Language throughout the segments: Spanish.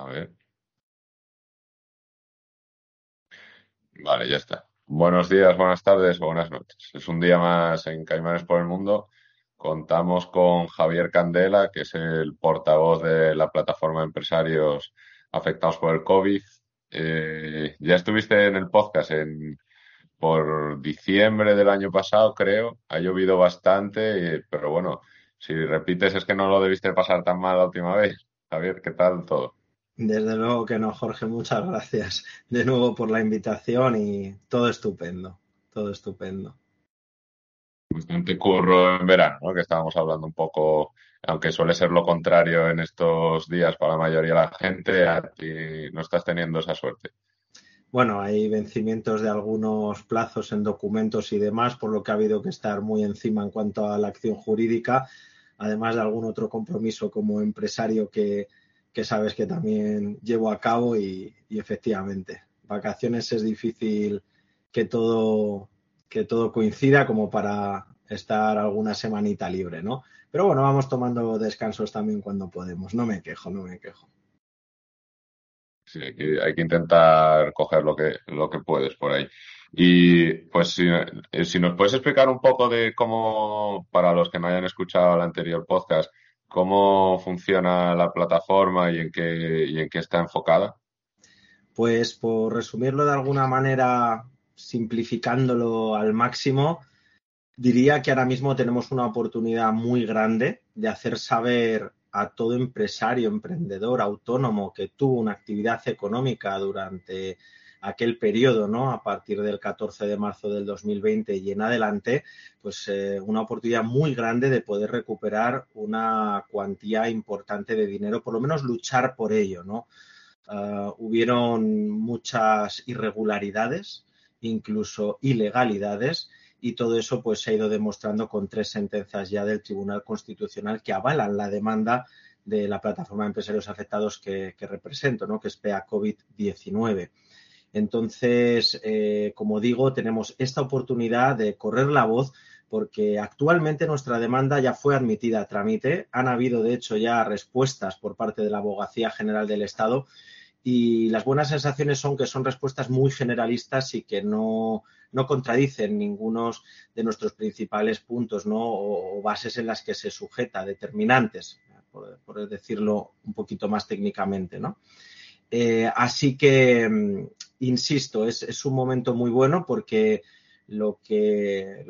A ver. Vale, ya está. Buenos días, buenas tardes, buenas noches. Es un día más en Caimanes por el Mundo. Contamos con Javier Candela, que es el portavoz de la plataforma de empresarios afectados por el COVID. Eh, ya estuviste en el podcast en, por diciembre del año pasado, creo. Ha llovido bastante, pero bueno, si repites es que no lo debiste pasar tan mal la última vez. Javier, ¿qué tal todo? Desde luego que no, Jorge, muchas gracias de nuevo por la invitación y todo estupendo, todo estupendo. Bastante curro en verano, ¿no? Que estábamos hablando un poco, aunque suele ser lo contrario en estos días para la mayoría de la gente, a ti no estás teniendo esa suerte. Bueno, hay vencimientos de algunos plazos en documentos y demás, por lo que ha habido que estar muy encima en cuanto a la acción jurídica, además de algún otro compromiso como empresario que, que sabes que también llevo a cabo y, efectivamente, vacaciones es difícil que todo, que todo coincida como para estar alguna semanita libre, ¿no? Pero bueno, vamos tomando descansos también cuando podemos. No me quejo, no me quejo. Sí, hay que, hay que intentar coger lo que, lo que puedes por ahí. Y pues si, eh, si nos puedes explicar un poco de cómo, para los que no hayan escuchado el anterior podcast, cómo funciona la plataforma y en qué, y en qué está enfocada? Pues por resumirlo de alguna manera, simplificándolo al máximo, diría que ahora mismo tenemos una oportunidad muy grande de hacer saber a todo empresario, emprendedor, autónomo que tuvo una actividad económica durante aquel periodo, ¿no? A partir del 14 de marzo del 2020 y en adelante, pues eh, una oportunidad muy grande de poder recuperar una cuantía importante de dinero, por lo menos luchar por ello, ¿no? Ah, hubieron muchas irregularidades, incluso ilegalidades, y todo eso pues se ha ido demostrando con tres sentencias ya del Tribunal Constitucional que avalan la demanda de la plataforma de empresarios afectados que, que represento, ¿no? que es PEA COVID-19. Entonces, eh, como digo, tenemos esta oportunidad de correr la voz porque actualmente nuestra demanda ya fue admitida a trámite. Han habido, de hecho, ya respuestas por parte de la Abogacía General del Estado y las buenas sensaciones son que son respuestas muy generalistas y que no, no contradicen ninguno de nuestros principales puntos o, bases en las que se sujeta, determinantes, por, por decirlo un poquito más técnicamente. ¿no? Eh, así que, mm, insisto, es, un momento muy bueno porque lo que,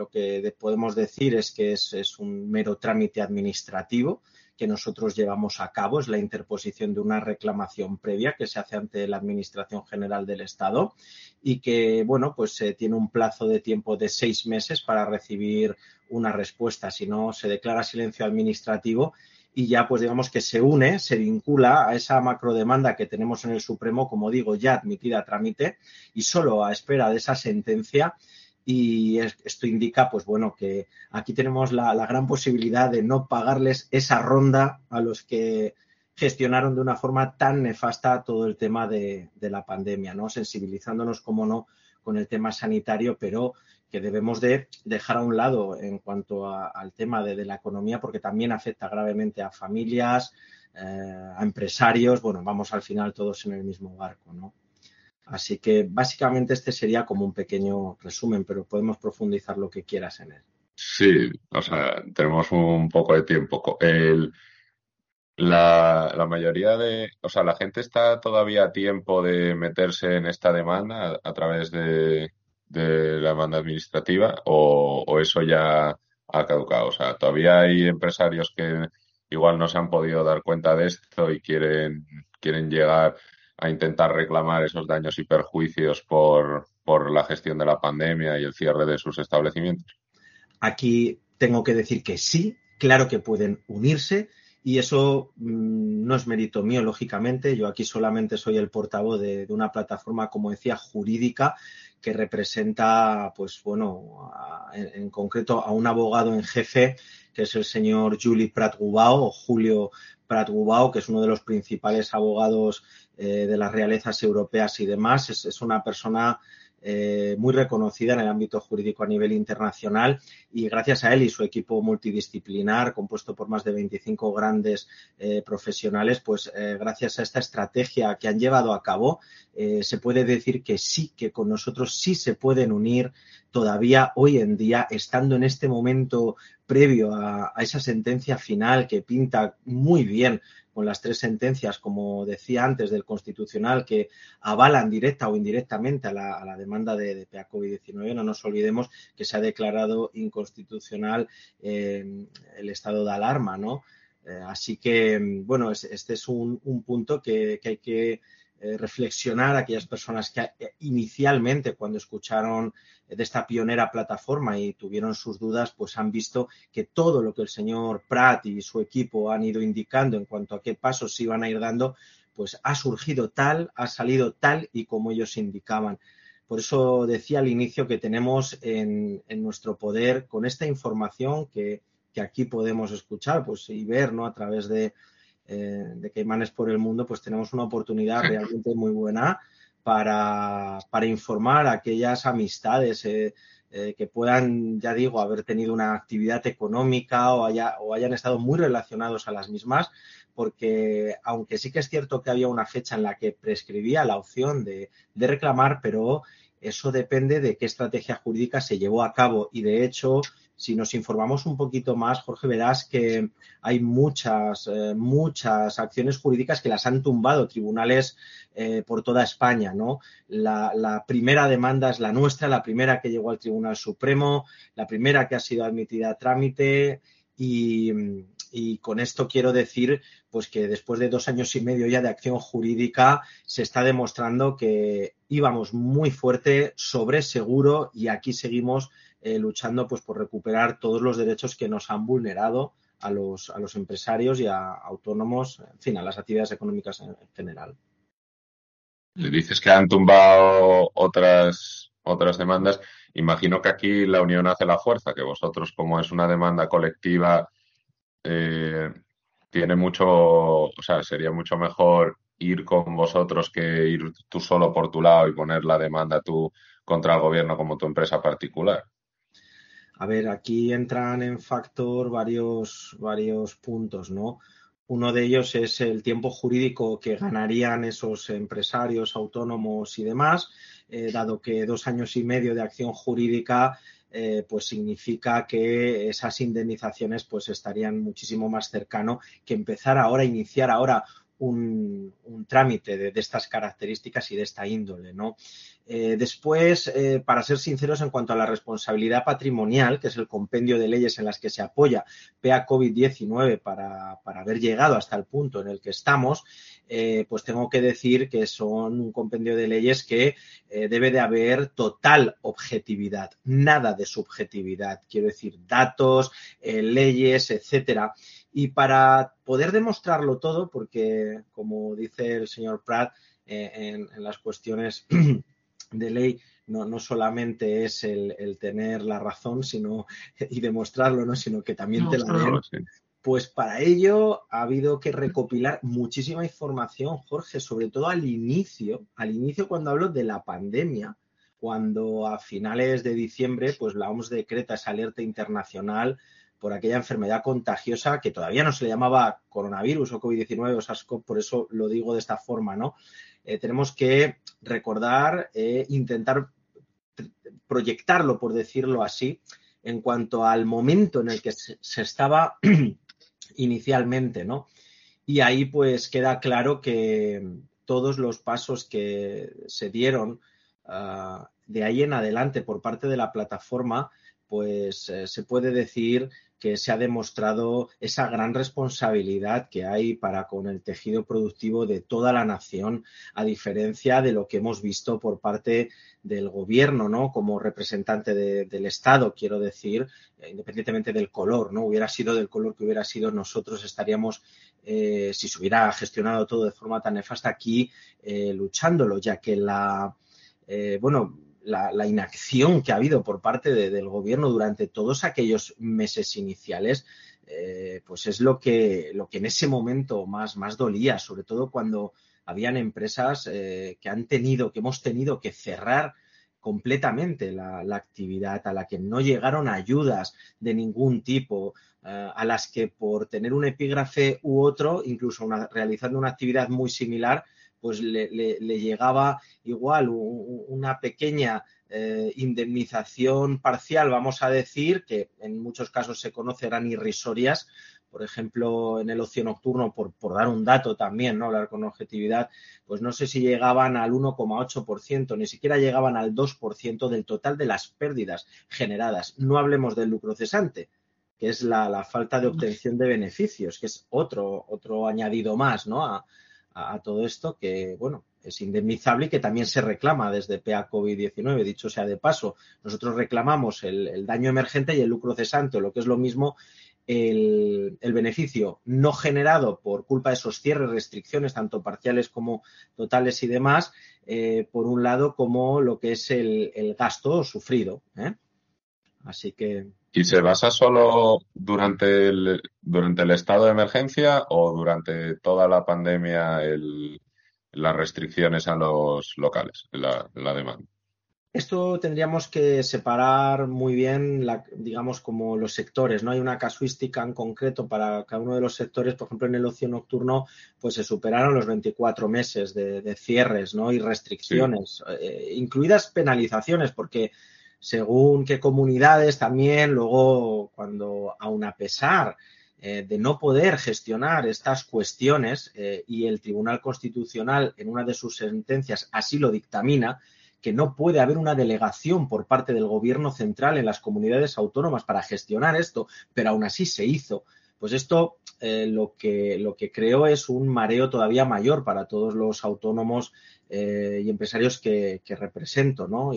podemos decir es que es, un mero trámite administrativo que nosotros llevamos a cabo, es la interposición de una reclamación previa que se hace ante la Administración General del Estado y que, bueno, pues se tiene un plazo de tiempo de seis meses para recibir una respuesta. Si no, se declara silencio administrativo y ya pues digamos que se une, se vincula a esa macrodemanda que tenemos en el Supremo, como digo, ya admitida a trámite y solo a espera de esa sentencia. Y esto indica, pues bueno, que aquí tenemos la, gran posibilidad de no pagarles esa ronda a los que gestionaron de una forma tan nefasta todo el tema de, de la pandemia, ¿no? Sensibilizándonos, como no, con el tema sanitario, pero que debemos de dejar a un lado en cuanto al tema de, la economía, porque también afecta gravemente a familias, eh, a empresarios. Bueno, vamos al final todos en el mismo barco, ¿no? Así que básicamente este sería como un pequeño resumen, pero podemos profundizar lo que quieras en él. Sí, o sea, tenemos un poco de tiempo. La, mayoría de, o sea, la gente está todavía a tiempo de meterse en esta demanda a través de, de la demanda administrativa o, eso ya ha caducado. O sea, todavía hay empresarios que igual no se han podido dar cuenta de esto y quieren, quieren llegar a intentar reclamar esos daños y perjuicios por, por la gestión de la pandemia y el cierre de sus establecimientos. Aquí tengo que decir que sí, claro que pueden unirse y eso mm, no es mérito mío, lógicamente. Yo aquí solamente soy el portavoz de, una plataforma, como decía, jurídica que representa, pues bueno, en, concreto a un abogado en jefe, que es el señor Juli Prat-Gubao o Julio Prat-Gubao, que es uno de los principales abogados eh, de las realezas europeas y demás. es una persona eh, muy reconocida en el ámbito jurídico a nivel internacional y gracias a él y su equipo multidisciplinar compuesto por más de 25 grandes eh, profesionales, pues eh, gracias a esta estrategia que han llevado a cabo, se puede decir que sí, que con nosotros sí se pueden unir todavía hoy en día, estando en este momento previo a esa sentencia final que pinta muy bien con las tres sentencias, como decía antes, del Constitucional que avalan directa o indirectamente a la, demanda de, de PA-COVID-19. No nos olvidemos que se ha declarado inconstitucional eh, el estado de alarma, ¿no? Eh, así que, bueno, este es un, punto que hay que eh, reflexionar aquellas personas que eh, inicialmente cuando escucharon de esta pionera plataforma y tuvieron sus dudas, pues han visto que todo lo que el señor Pratt y su equipo han ido indicando en cuanto a qué pasos se iban a ir dando, pues ha surgido tal, ha salido tal y como ellos indicaban. Por eso decía al inicio que tenemos en, nuestro poder con esta información que, que, aquí podemos escuchar pues, y ver ¿no? a través de, eh, de Caimanes por el mundo, pues tenemos una oportunidad realmente muy buena para, informar a aquellas amistades eh, eh, que puedan, ya digo, haber tenido una actividad económica o, o hayan estado muy relacionados a las mismas, porque aunque sí que es cierto que había una fecha en la que prescribía la opción de, de reclamar, pero eso depende de qué estrategia jurídica se llevó a cabo. Y de hecho si nos informamos un poquito más, Jorge, verás que hay muchas, eh, muchas acciones jurídicas que las han tumbado tribunales eh, por toda España, ¿no? La, primera demanda es la nuestra, la primera que llegó al Tribunal Supremo, la primera que ha sido admitida a trámite y, y con esto quiero decir pues que después de dos años y medio ya de acción jurídica se está demostrando que íbamos muy fuerte, sobre seguro y aquí seguimos eh, luchando pues, por recuperar todos los derechos que nos han vulnerado a los, a los empresarios y a autónomos, en fin, a las actividades económicas en, general. Le dices que han tumbado otras, otras demandas. Imagino que aquí la unión hace la fuerza, que vosotros, como es una demanda colectiva, eh, tiene mucho, o sea, sería mucho mejor ir con vosotros que ir tú solo por tu lado y poner la demanda tú contra el gobierno como tu empresa particular. A ver, aquí entran en factor varios, varios puntos, ¿no? Uno de ellos es el tiempo jurídico que ganarían esos empresarios autónomos y demás, eh, dado que dos años y medio de acción jurídica eh, pues significa que esas indemnizaciones pues estarían muchísimo más cercano que empezar ahora, iniciar ahora un, trámite de, estas características y de esta índole, ¿no? Eh, después, eh, para ser sinceros en cuanto a la responsabilidad patrimonial, que es el compendio de leyes en las que se apoya PA COVID-19 para, haber llegado hasta el punto en el que estamos, eh, pues tengo que decir que son un compendio de leyes que debe de haber total objetividad, nada de subjetividad, quiero decir, datos, leyes, etcétera. Y para poder demostrarlo todo, porque como dice el señor Pratt, en, las cuestiones de ley no, no solamente es el, tener la razón sino y demostrarlo, ¿no? sino que también te la den. Pues para ello ha habido que recopilar muchísima información, Jorge, sobre todo al inicio, al inicio cuando hablo de la pandemia, cuando a finales de diciembre, pues la OMS decreta esa alerta internacional por aquella enfermedad contagiosa que todavía no se le llamaba coronavirus o COVID-19 o SARS-CoV, por eso lo digo de esta forma, ¿no? Eh, tenemos que recordar, e intentar proyectarlo, por decirlo así, en cuanto al momento en el que se, estaba inicialmente, ¿no? Y ahí pues queda claro que todos los pasos que se dieron ah, de ahí en adelante por parte de la plataforma, pues eh, se puede decir que se ha demostrado esa gran responsabilidad que hay para con el tejido productivo de toda la nación, a diferencia de lo que hemos visto por parte del gobierno, ¿no? Como representante del Estado, quiero decir, independientemente del color, ¿no? Hubiera sido del color que hubiera sido, nosotros estaríamos, eh, si se hubiera gestionado todo de forma tan nefasta aquí, eh, luchándolo, ya que la, eh, bueno, la, inacción que ha habido por parte del gobierno durante todos aquellos meses iniciales, eh, pues es lo que, lo que en ese momento más, más dolía, sobre todo cuando habían empresas eh, que han tenido, que hemos tenido que cerrar completamente la, actividad, a la que no llegaron ayudas de ningún tipo, eh, a las que por tener un epígrafe u otro, incluso realizando una actividad muy similar, pues le, llegaba igual una pequeña eh, indemnización parcial, vamos a decir, que en muchos casos se conoce eran irrisorias. Por ejemplo, en el ocio nocturno, por, por dar un dato también, ¿no? Hablar con objetividad, pues no sé si llegaban al 1,8%, ni siquiera llegaban al 2% del total de las pérdidas generadas. No hablemos del lucro cesante, que es la, la, falta de obtención de beneficios, que es otro, otro añadido más ¿no? a, a, todo esto que, bueno, es indemnizable y que también se reclama desde PA COVID-19. Dicho sea de paso, nosotros reclamamos el, daño emergente y el lucro cesante, lo que es lo mismo, el, beneficio no generado por culpa de esos cierres, restricciones, tanto parciales como totales y demás, eh, por un lado, como lo que es el, gasto sufrido. ¿eh? Así que. ¿Y se basa solo durante el, durante el estado de emergencia o durante toda la pandemia el, las restricciones a los locales, la, la demanda? Esto tendríamos que separar muy bien, digamos, como los sectores. No hay una casuística en concreto para cada uno de los sectores. Por ejemplo, en el ocio nocturno, pues se superaron los 24 meses de, cierres, ¿no? Y restricciones, eh, incluidas penalizaciones, porque según qué comunidades también, luego cuando, aun a pesar eh, de no poder gestionar estas cuestiones, eh, y el Tribunal Constitucional en una de sus sentencias así lo dictamina, que no puede haber una delegación por parte del gobierno central en las comunidades autónomas para gestionar esto, pero aún así se hizo. Pues esto eh, lo, que, lo que creo es un mareo todavía mayor para todos los autónomos y empresarios que, que represento, ¿no?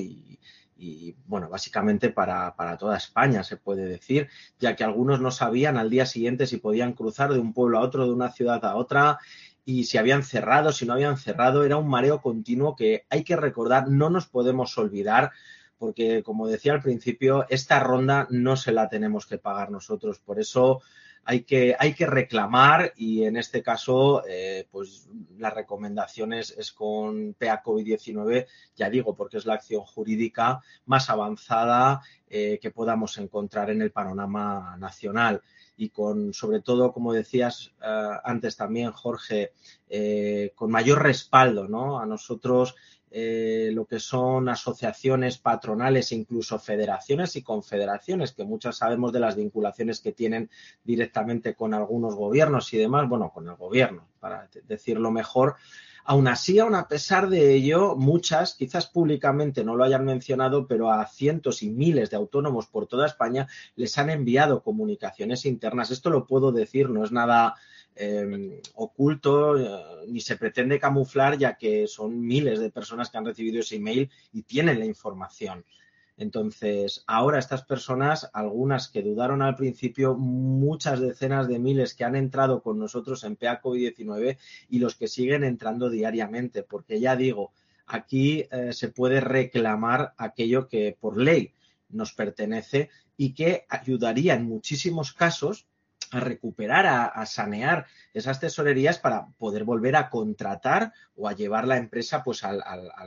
Y bueno, básicamente para, toda España se puede decir, ya que algunos no sabían al día siguiente si podían cruzar de un pueblo a otro, de una ciudad a otra, y si habían cerrado, si no habían cerrado, era un mareo continuo que hay que recordar, no nos podemos olvidar, porque como decía al principio, esta ronda no se la tenemos que pagar nosotros, por eso hay que, hay que reclamar y en este caso, eh, pues la recomendación es, con PA COVID-19, ya digo, porque es la acción jurídica más avanzada eh, que podamos encontrar en el panorama nacional y con, sobre todo, como decías eh, antes también, Jorge, con mayor respaldo, ¿no? A nosotros eh, lo que son asociaciones patronales e incluso federaciones y confederaciones, que muchas sabemos de las vinculaciones que tienen directamente con algunos gobiernos y demás, bueno, con el gobierno, para decirlo mejor. Aún así, aún a pesar de ello, muchas, quizás públicamente no lo hayan mencionado, pero a cientos y miles de autónomos por toda España les han enviado comunicaciones internas. Esto lo puedo decir, no es nada Em, oculto eh, ni se pretende camuflar ya que son miles de personas que han recibido ese email y tienen la información. Entonces, ahora estas personas, algunas que dudaron al principio, muchas decenas de miles que han entrado con nosotros en PA COVID-19 y los que siguen entrando diariamente, porque ya digo, aquí eh, se puede reclamar aquello que por ley nos pertenece y que ayudaría en muchísimos casos a recuperar, a, sanear esas tesorerías para poder volver a contratar o a llevar la empresa pues al,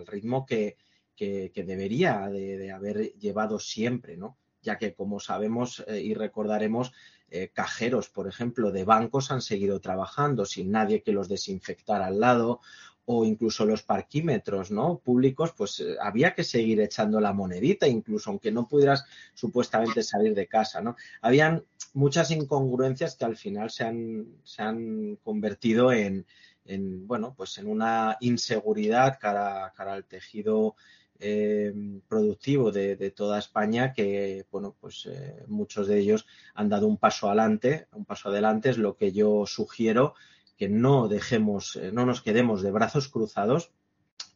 ritmo que, debería de, haber llevado siempre, ¿no? Ya que, como sabemos eh, y recordaremos, eh, cajeros, por ejemplo, de bancos han seguido trabajando sin nadie que los desinfectara al lado o incluso los parquímetros ¿no? públicos, pues eh, había que seguir echando la monedita, incluso aunque no pudieras supuestamente salir de casa. ¿no? Habían muchas incongruencias que al final se han, se han convertido en, en, bueno, pues en una inseguridad cara, cara al tejido eh, productivo de, toda España que, bueno, pues eh, muchos de ellos han dado un paso adelante, un paso adelante es lo que yo sugiero, que no dejemos, no nos quedemos de brazos cruzados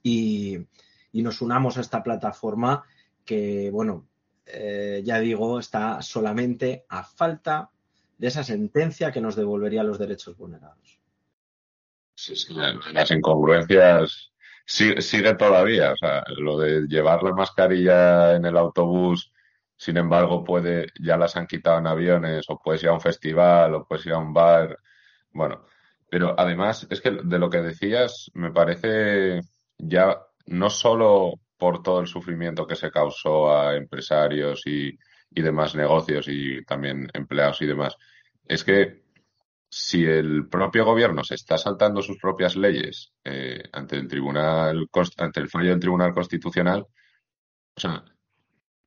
y, nos unamos a esta plataforma que, bueno, ya digo, está solamente a falta de esa sentencia que nos devolvería los derechos vulnerados. Sí, las incongruencias sigue, todavía. O sea, lo de llevar la mascarilla en el autobús, sin embargo, puede, ya las han quitado en aviones, o puedes ir a un festival, o puedes ir a un bar. Bueno, pero además, es que de lo que decías, me parece ya no solo por todo el sufrimiento que se causó a empresarios y, y demás negocios y también empleados y demás, es que si el propio gobierno se está saltando sus propias leyes eh, ante el tribunal, ante el fallo del Tribunal Constitucional, o sea,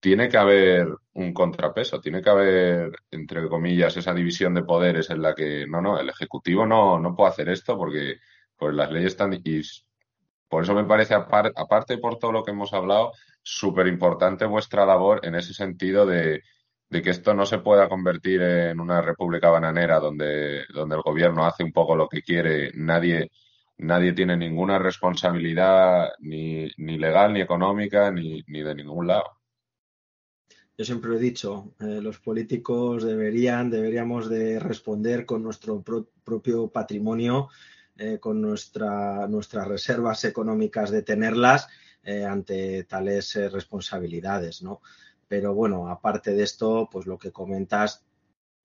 tiene que haber un contrapeso, tiene que haber, entre comillas, esa división de poderes en la que, no, no, el Ejecutivo no, no puede hacer esto porque pues, las leyes están... Y por eso me parece, aparte por todo lo que hemos hablado, súper importante vuestra labor en ese sentido de de que esto no se pueda convertir en una república bananera donde, donde el gobierno hace un poco lo que quiere, nadie, nadie tiene ninguna responsabilidad ni, ni legal, ni económica, ni, ni, de ningún lado. Yo siempre lo he dicho, eh, los políticos deberían, deberíamos de responder con nuestro propio patrimonio, eh, con nuestra, nuestras reservas económicas de tenerlas eh, ante tales responsabilidades, ¿no? Pero bueno, aparte de esto, pues lo que comentas,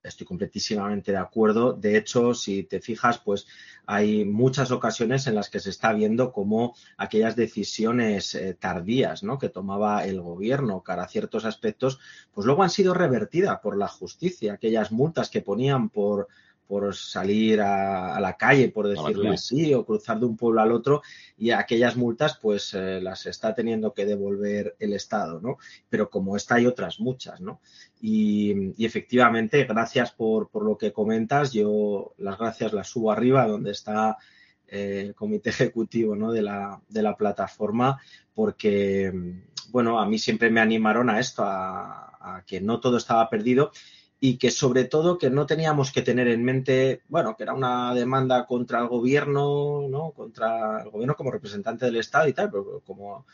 estoy completísimamente de acuerdo. De hecho, si te fijas, pues hay muchas ocasiones en las que se está viendo cómo aquellas decisiones eh, tardías ¿no? que tomaba el gobierno cara a ciertos aspectos, pues luego han sido revertidas por la justicia. Aquellas multas que ponían por por salir a, la calle, por decirlo así, o cruzar de un pueblo al otro, y aquellas multas pues eh, las está teniendo que devolver el Estado, ¿no? Pero como esta hay otras muchas, ¿no? Y, efectivamente, gracias por, por, lo que comentas, yo las gracias las subo arriba donde está eh, el comité ejecutivo ¿no? de, la, de la plataforma, porque, bueno, a mí siempre me animaron a esto, a, a que no todo estaba perdido y que sobre todo que no teníamos que tener en mente, bueno, que era una demanda contra el gobierno, ¿no? Contra el gobierno como representante del Estado y tal, pero como,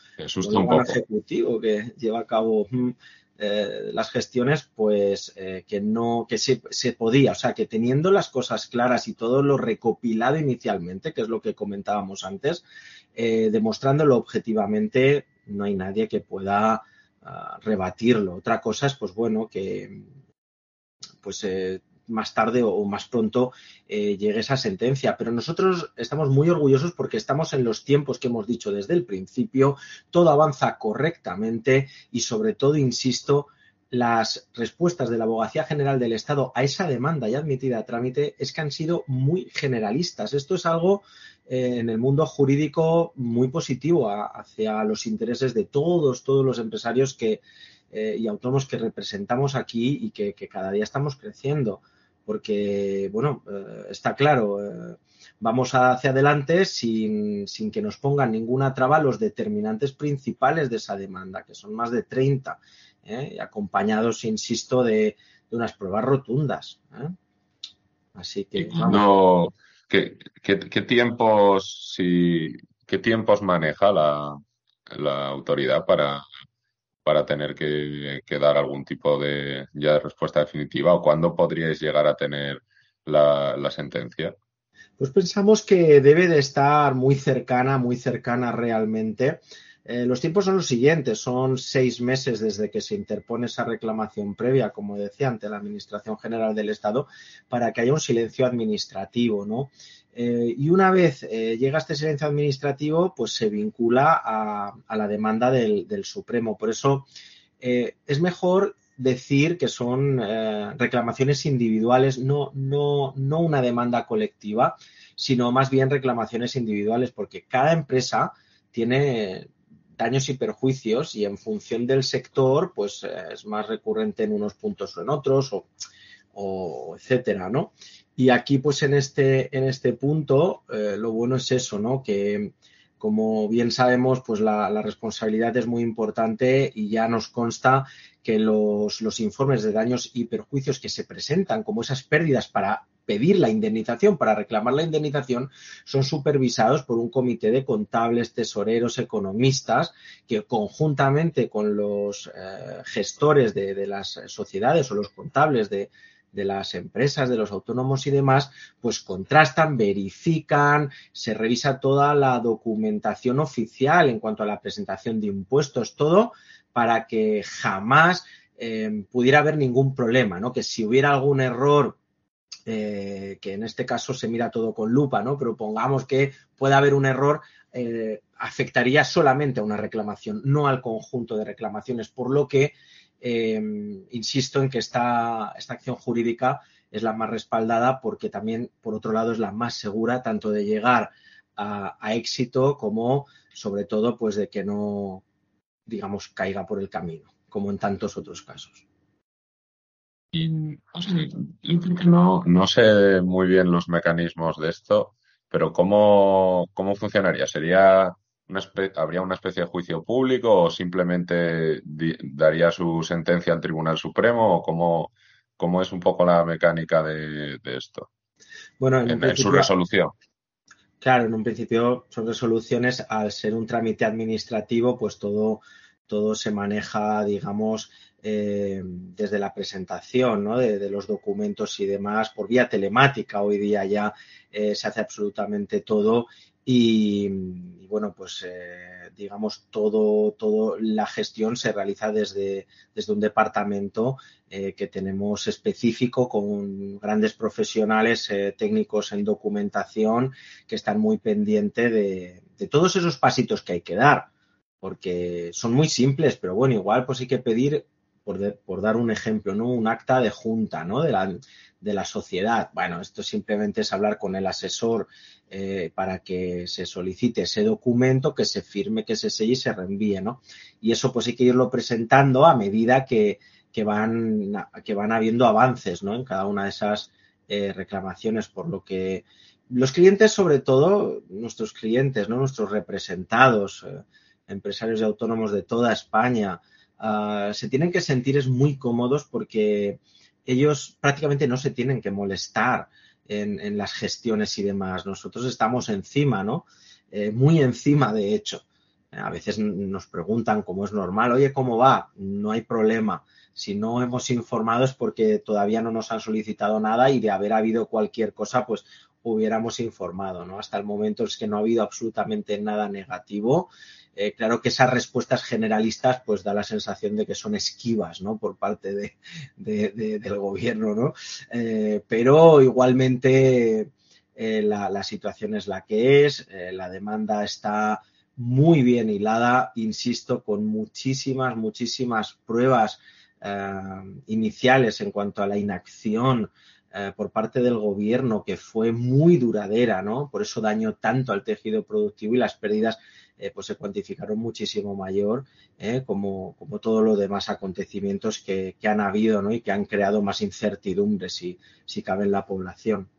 como ejecutivo que lleva a cabo mm, eh, las gestiones, pues eh, que no, que se, se, podía, o sea, que teniendo las cosas claras y todo lo recopilado inicialmente, que es lo que comentábamos antes, eh, demostrándolo objetivamente, no hay nadie que pueda ah, rebatirlo. Otra cosa es, pues bueno, que pues eh, más tarde o, más pronto eh, llegue esa sentencia. Pero nosotros estamos muy orgullosos porque estamos en los tiempos que hemos dicho desde el principio, todo avanza correctamente y sobre todo, insisto, las respuestas de la Abogacía General del Estado a esa demanda ya admitida a trámite es que han sido muy generalistas. Esto es algo eh, en el mundo jurídico muy positivo hacia los intereses de todos, todos los empresarios que, eh, y autónomos que representamos aquí y que, cada día estamos creciendo. Porque, bueno, eh, está claro, eh, vamos hacia adelante sin, que nos pongan ninguna traba los determinantes principales de esa demanda, que son más de 30, acompañados, insisto, de, unas pruebas rotundas. Así que. ¿qué, tiempos, si, ¿Qué tiempos maneja la, la autoridad para para tener que, dar algún tipo de, ya de respuesta definitiva o cuándo podríais llegar a tener la, sentencia? Pues pensamos que debe de estar muy cercana, muy cercana realmente. Eh, los tiempos son los siguientes, son seis meses desde que se interpone esa reclamación previa, como decía, ante la Administración General del Estado, para que haya un silencio administrativo, ¿no? Eh, y una vez eh, llega este silencio administrativo, pues se vincula a, la demanda del, Supremo. Por eso eh, es mejor decir que son reclamaciones individuales, no, una demanda colectiva, sino más bien reclamaciones individuales, porque cada empresa tiene daños y perjuicios y en función del sector, pues es más recurrente en unos puntos o en otros, o, o etcétera, ¿no? Y aquí, pues en este, en este punto, eh, lo bueno es eso, ¿no? Que como bien sabemos, pues la, responsabilidad es muy importante y ya nos consta que los, los, informes de daños y perjuicios que se presentan como esas pérdidas para pedir la indemnización, para reclamar la indemnización, son supervisados por un comité de contables, tesoreros, economistas, que conjuntamente con los eh, gestores de, las sociedades o los contables de, de las empresas, de los autónomos y demás, pues contrastan, verifican, se revisa toda la documentación oficial en cuanto a la presentación de impuestos, todo para que jamás eh, pudiera haber ningún problema, ¿no? Que si hubiera algún error eh, que en este caso se mira todo con lupa, ¿no? Pero pongamos que pueda haber un error, eh, afectaría solamente a una reclamación, no al conjunto de reclamaciones, por lo que eh, insisto en que esta, esta acción jurídica es la más respaldada porque también, por otro lado, es la más segura tanto de llegar a, a éxito como, sobre todo, pues de que no, digamos, caiga por el camino, como en tantos otros casos no, no sé muy bien los mecanismos de esto, pero ¿cómo, cómo funcionaría? ¿Sería una ¿Habría una especie de juicio público o simplemente daría su sentencia al Tribunal Supremo? ¿O cómo, cómo es un poco la mecánica de, esto? Bueno, en, su resolución. Claro, en un principio son resoluciones, al ser un trámite administrativo, pues todo, todo se maneja, digamos, eh, desde la presentación de, los documentos y demás por vía telemática. Hoy día ya eh, se hace absolutamente todo y, bueno, pues eh, digamos todo, todo la gestión se realiza desde, desde un departamento que tenemos específico con grandes profesionales técnicos en documentación que están muy pendientes de todos esos pasitos que hay que dar porque son muy simples, pero bueno, igual pues hay que pedir por, dar un ejemplo, ¿no? Un acta de junta, ¿no? De la, de la sociedad. Bueno, esto simplemente es hablar con el asesor eh, para que se solicite ese documento, que se firme, que se selle y se reenvíe, ¿no? Y eso pues hay que irlo presentando a medida que, que van, que van habiendo avances, ¿no? En cada una de esas eh, reclamaciones, por lo que los clientes, sobre todo, nuestros clientes, ¿no? Nuestros representados, eh, empresarios y autónomos de toda España, Ah, se tienen que sentir es muy cómodos porque ellos prácticamente no se tienen que molestar en, las gestiones y demás. Nosotros estamos encima, ¿no? Eh, muy encima, de hecho. A veces nos preguntan, como es normal, oye, ¿cómo va? No hay problema. Si no hemos informado es porque todavía no nos han solicitado nada y de haber habido cualquier cosa, pues hubiéramos informado, ¿no? Hasta el momento es que no ha habido absolutamente nada negativo eh, claro que esas respuestas generalistas pues da la sensación de que son esquivas, ¿no? Por parte de, del gobierno, ¿no? Eh, pero igualmente eh, la, situación es la que es, la demanda está muy bien hilada, insisto, con muchísimas, muchísimas pruebas iniciales en cuanto a la inacción por parte del gobierno que fue muy duradera, ¿no? Por eso dañó tanto al tejido productivo y las pérdidas eh, pues se cuantificaron muchísimo mayor, eh, como, como todos los demás acontecimientos que, han habido ¿no? y que han creado más incertidumbre, si, si cabe, en la población.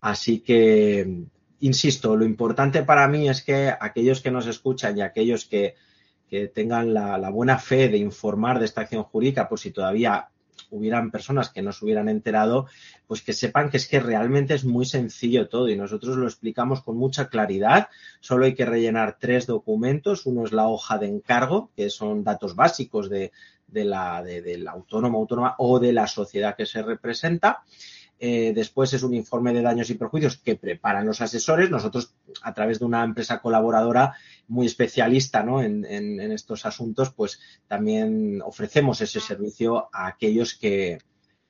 Así que, insisto, lo importante para mí es que aquellos que nos escuchan y aquellos que, que tengan la, la, buena fe de informar de esta acción jurídica, por si todavía hubieran personas que no se hubieran enterado, pues que sepan que es que realmente es muy sencillo todo y nosotros lo explicamos con mucha claridad. Solo hay que rellenar tres documentos. Uno es la hoja de encargo, que son datos básicos de, la, del autónomo, autónoma o de la sociedad que se representa. Eh, después es un informe de daños y perjuicios que preparan los asesores. Nosotros, a través de una empresa colaboradora muy especialista en, estos asuntos, pues también ofrecemos ese servicio a aquellos que,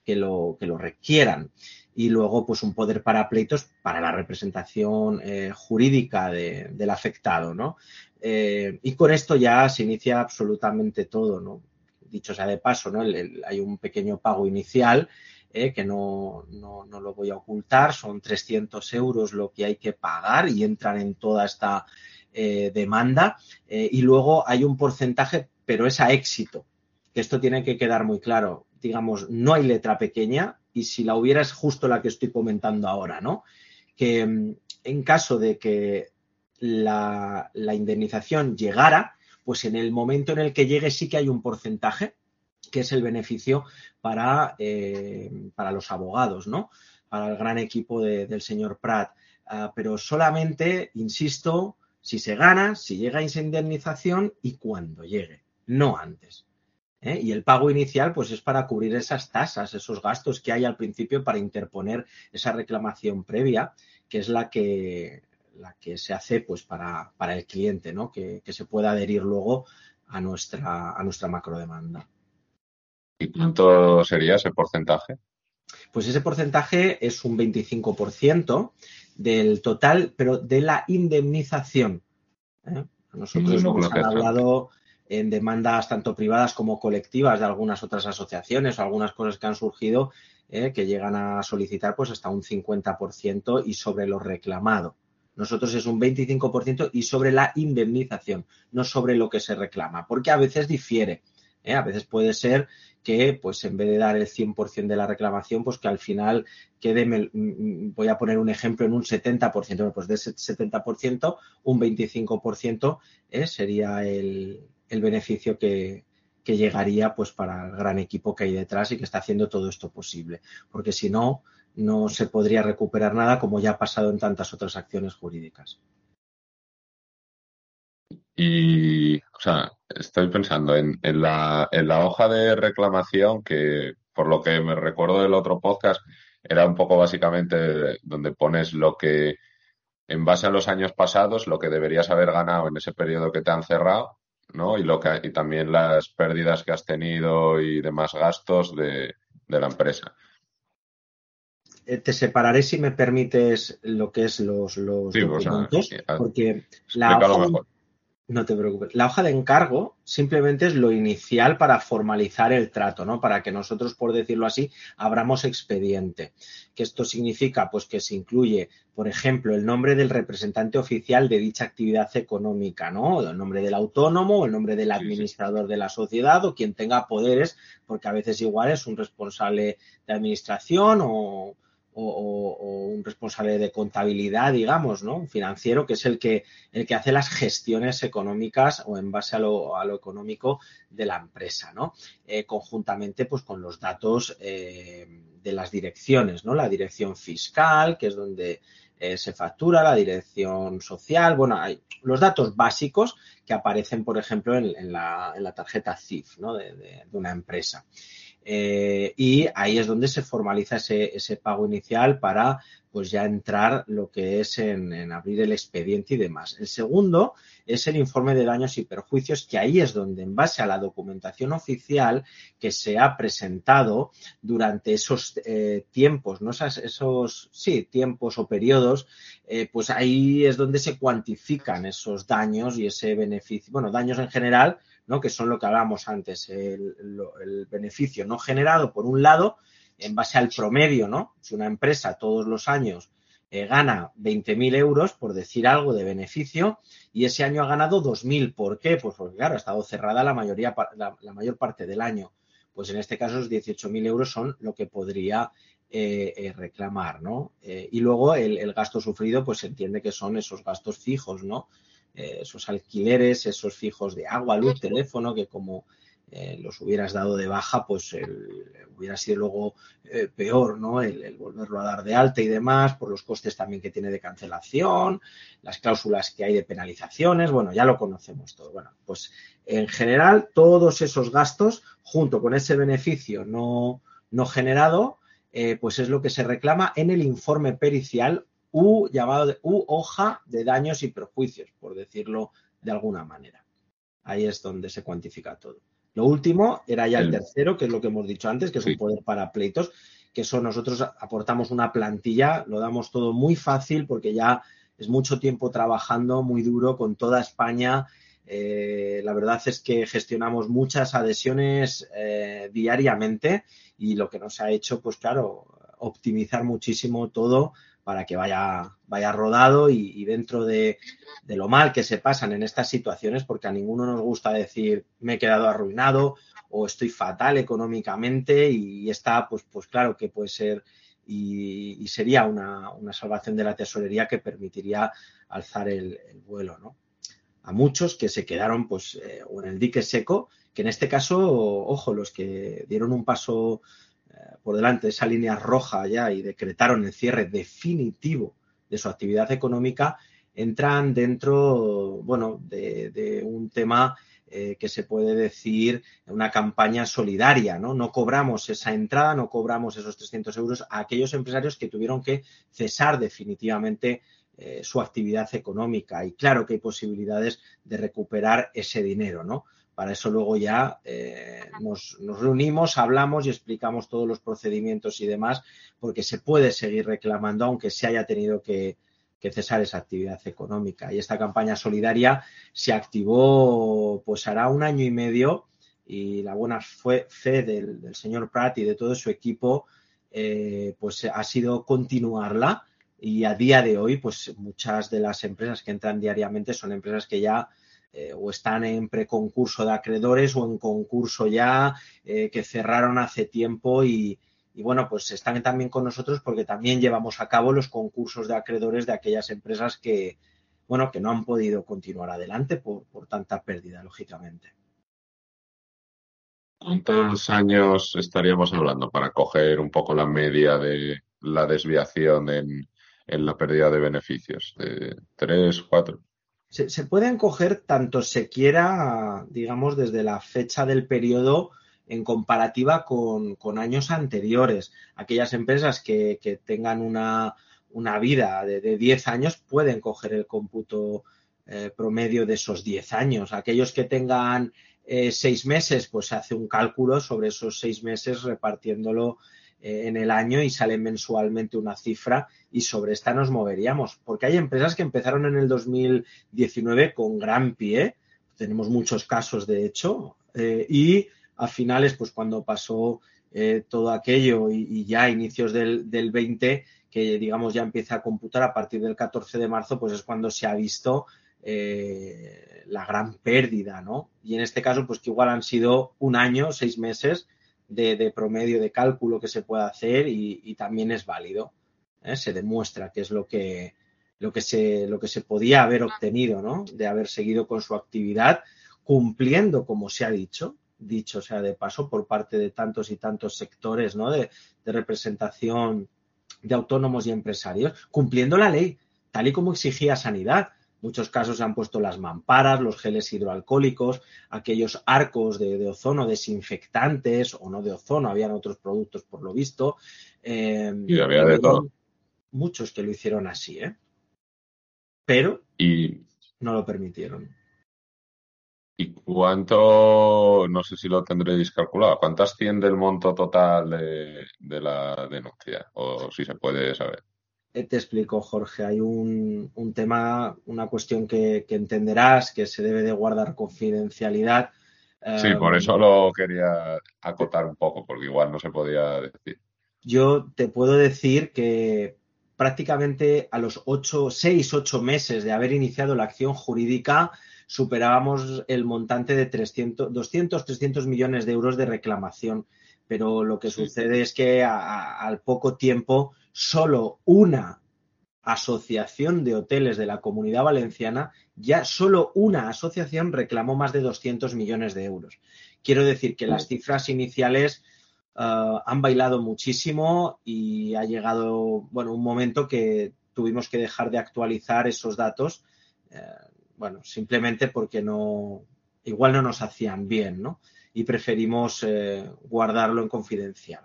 lo, que lo requieran. Y luego, pues un poder para pleitos para la representación eh, jurídica del afectado, ¿no? Eh, y con esto ya se inicia absolutamente todo, ¿no? Dicho sea de paso, ¿no? hay un pequeño pago inicial eh, que no, no, no, lo voy a ocultar, son 300 euros lo que hay que pagar y entran en toda esta eh, demanda. Eh, y luego hay un porcentaje, pero es a éxito, que esto tiene que quedar muy claro. Digamos, no hay letra pequeña y si la hubiera es justo la que estoy comentando ahora, ¿no? Que mm, en caso de que la, indemnización llegara, pues en el momento en el que llegue sí que hay un porcentaje, que es el beneficio para, eh, para los abogados, ¿no? Para el gran equipo del señor Pratt. Ah, pero solamente, insisto, si se gana, si llega esa indemnización y cuando llegue, no antes. ¿eh? Y el pago inicial, pues es para cubrir esas tasas, esos gastos que hay al principio para interponer esa reclamación previa, que es la que, la que se hace pues para, para el cliente, ¿no? Que, se pueda adherir luego a nuestra, a nuestra macrodemanda. ¿Y cuánto sería ese porcentaje? Pues ese porcentaje es un 25% del total, pero de la indemnización. ¿eh? Nosotros hemos hablado en demandas tanto privadas como colectivas de algunas otras asociaciones o algunas cosas que han surgido ¿eh? que llegan a solicitar pues hasta un 50% y sobre lo reclamado. Nosotros es un 25% y sobre la indemnización, no sobre lo que se reclama, porque a veces difiere. ¿eh? A veces puede ser que, pues en vez de dar el 100% de la reclamación, pues que al final quede, mm, voy a poner un ejemplo, en un 70%, pues de ese 70%, un 25% ¿eh? sería el, beneficio que, que llegaría pues para el gran equipo que hay detrás y que está haciendo todo esto posible. Porque si no, no se podría recuperar nada como ya ha pasado en tantas otras acciones jurídicas. Y, o sea, estoy pensando en, la, en la hoja de reclamación que, por lo que me recuerdo del otro podcast, era un poco básicamente donde pones lo que, en base a los años pasados, lo que deberías haber ganado en ese periodo que te han cerrado, ¿no? Y, lo que, y también las pérdidas que has tenido y demás gastos de, de la empresa. Eh, te separaré si me permites lo que es los, los documentos, porque la hoja, no te preocupes. La hoja de encargo simplemente es lo inicial para formalizar el trato, ¿no? Para que nosotros, por decirlo así, abramos expediente. Que esto significa, pues, que se incluye, por ejemplo, el nombre del representante oficial de dicha actividad económica, ¿no? El nombre del autónomo, el nombre del administrador de la sociedad o quien tenga poderes, porque a veces igual es un responsable de administración o o, un responsable de contabilidad, digamos, ¿no? Un financiero que es el que, el que hace las gestiones económicas o en base a lo, a lo económico de la empresa, ¿no? Eh, conjuntamente, pues, con los datos eh, de las direcciones, ¿no? La dirección fiscal, que es donde eh, se factura, la dirección social, bueno, hay los datos básicos que aparecen, por ejemplo, en, la, en la, tarjeta CIF, ¿no? de, de una empresa. Eh, y ahí es donde se formaliza ese, ese, pago inicial para pues ya entrar lo que es en, abrir el expediente y demás. El segundo es el informe de daños y perjuicios, que ahí es donde, en base a la documentación oficial que se ha presentado durante esos eh, tiempos, ¿no? esos, sí, tiempos o periodos, eh, pues ahí es donde se cuantifican esos daños y ese beneficio, bueno, daños en general, ¿no? que son lo que hablábamos antes, el, beneficio no generado por un lado, en base al promedio, ¿no? Si una empresa todos los años eh, gana 20.000 euros, por decir algo, de beneficio, y ese año ha ganado 2.000. ¿Por qué? Pues porque, claro, ha estado cerrada la, mayoría, la, mayor parte del año. Pues en este caso, los 18.000 euros son lo que podría eh, eh, reclamar, ¿no? y luego el, gasto sufrido, pues se entiende que son esos gastos fijos, ¿no? Eh, esos alquileres, esos fijos de agua, luz, teléfono, que como eh, los hubieras dado de baja, pues hubiera sido luego eh, peor, ¿no? El, volverlo a dar de alta y demás, por los costes también que tiene de cancelación, las cláusulas que hay de penalizaciones, bueno, ya lo conocemos todo. Bueno, pues en general, todos esos gastos, junto con ese beneficio no, no generado, pues es lo que se reclama en el informe pericial U llamado de, U hoja de daños y perjuicios, por decirlo de alguna manera. Ahí es donde se cuantifica todo. Lo último era ya el tercero, que es lo que hemos dicho antes, que es un poder para pleitos, que eso nosotros aportamos una plantilla, lo damos todo muy fácil porque ya es mucho tiempo trabajando, muy duro con toda España. Eh, la verdad es que gestionamos muchas adhesiones eh, diariamente y lo que nos ha hecho, pues claro, optimizar muchísimo todo para que vaya, vaya rodado y, dentro de, lo mal que se pasan en estas situaciones, porque a ninguno nos gusta decir me he quedado arruinado o estoy fatal económicamente y está, pues, pues claro que puede ser y, sería una, salvación de la tesorería que permitiría alzar el, vuelo, ¿no? A muchos que se quedaron pues eh, o en el dique seco, que en este caso, ojo, los que dieron un paso por delante de esa línea roja ya y decretaron el cierre definitivo de su actividad económica, entran dentro, bueno, de un tema eh, que se puede decir una campaña solidaria, ¿no? No cobramos esa entrada, no cobramos esos 300 euros a aquellos empresarios que tuvieron que cesar definitivamente eh, su actividad económica. Y claro que hay posibilidades de recuperar ese dinero, ¿no? Para eso luego ya eh, nos, nos, reunimos, hablamos y explicamos todos los procedimientos y demás, porque se puede seguir reclamando, aunque se haya tenido que, que cesar esa actividad económica. Y esta campaña solidaria se activó pues hará un año y medio y la buena fe del, señor Pratt y de todo su equipo eh, pues ha sido continuarla y a día de hoy pues muchas de las empresas que entran diariamente son empresas que ya eh, o están en preconcurso de acreedores o en concurso ya eh, que cerraron hace tiempo y, bueno, pues están también con nosotros porque también llevamos a cabo los concursos de acreedores de aquellas empresas que, bueno, que no han podido continuar adelante por, tanta pérdida, lógicamente. ¿Cuántos años estaríamos hablando para coger un poco la media de la desviación en, la pérdida de beneficios? ¿De ¿Tres, cuatro? Se, pueden coger tanto se quiera, digamos, desde la fecha del periodo en comparativa con, años anteriores. Aquellas empresas que, tengan una, vida de, 10 años pueden coger el cómputo eh, promedio de esos 10 años. Aquellos que tengan eh, seis meses, pues se hace un cálculo sobre esos seis meses repartiéndolo en el año y sale mensualmente una cifra y sobre esta nos moveríamos. Porque hay empresas que empezaron en el 2019 con gran pie, tenemos muchos casos de hecho, y a finales, pues cuando pasó eh, todo aquello y, ya inicios del, del 20, que digamos ya empieza a computar a partir del 14 de marzo, pues es cuando se ha visto eh, la gran pérdida, ¿no? Y en este caso, pues que igual han sido un año, seis meses de, promedio de cálculo que se puede hacer y, también es válido. ¿eh? Se demuestra que es lo que, lo, que se, lo que se podía haber obtenido, ¿no? De haber seguido con su actividad, cumpliendo, como se ha dicho, dicho sea de paso, por parte de tantos y tantos sectores ¿no? de, representación de autónomos y empresarios, cumpliendo la ley, tal y como exigía sanidad. Muchos casos se han puesto las mamparas, los geles hidroalcohólicos, aquellos arcos de, ozono desinfectantes o no de ozono, habían otros productos por lo visto. Eh, y había de todo. Muchos que lo hicieron así, ¿eh? Pero y... no lo permitieron. ¿Y cuánto, no sé si lo tendréis calculado, cuánto asciende el monto total de, la denuncia? O si se puede saber. Eh, te explico, Jorge. Hay un, tema, una cuestión que, entenderás que se debe de guardar confidencialidad. Sí, por em, eso lo quería acotar un poco, porque igual no se podía decir. Yo te puedo decir que prácticamente a los ocho, seis, ocho meses de haber iniciado la acción jurídica, superábamos el montante de 300, 200, 300 millones de euros de reclamación. Pero lo que sucede es que al poco tiempo solo una asociación de hoteles de la comunidad valenciana, ya solo una asociación reclamó más de 200 millones de euros. Quiero decir que las cifras iniciales uh, han bailado muchísimo y ha llegado, bueno, un momento que tuvimos que dejar de actualizar esos datos. Uh, bueno, simplemente porque no, igual no nos hacían bien, ¿no? Y preferimos eh, guardarlo en confidencial.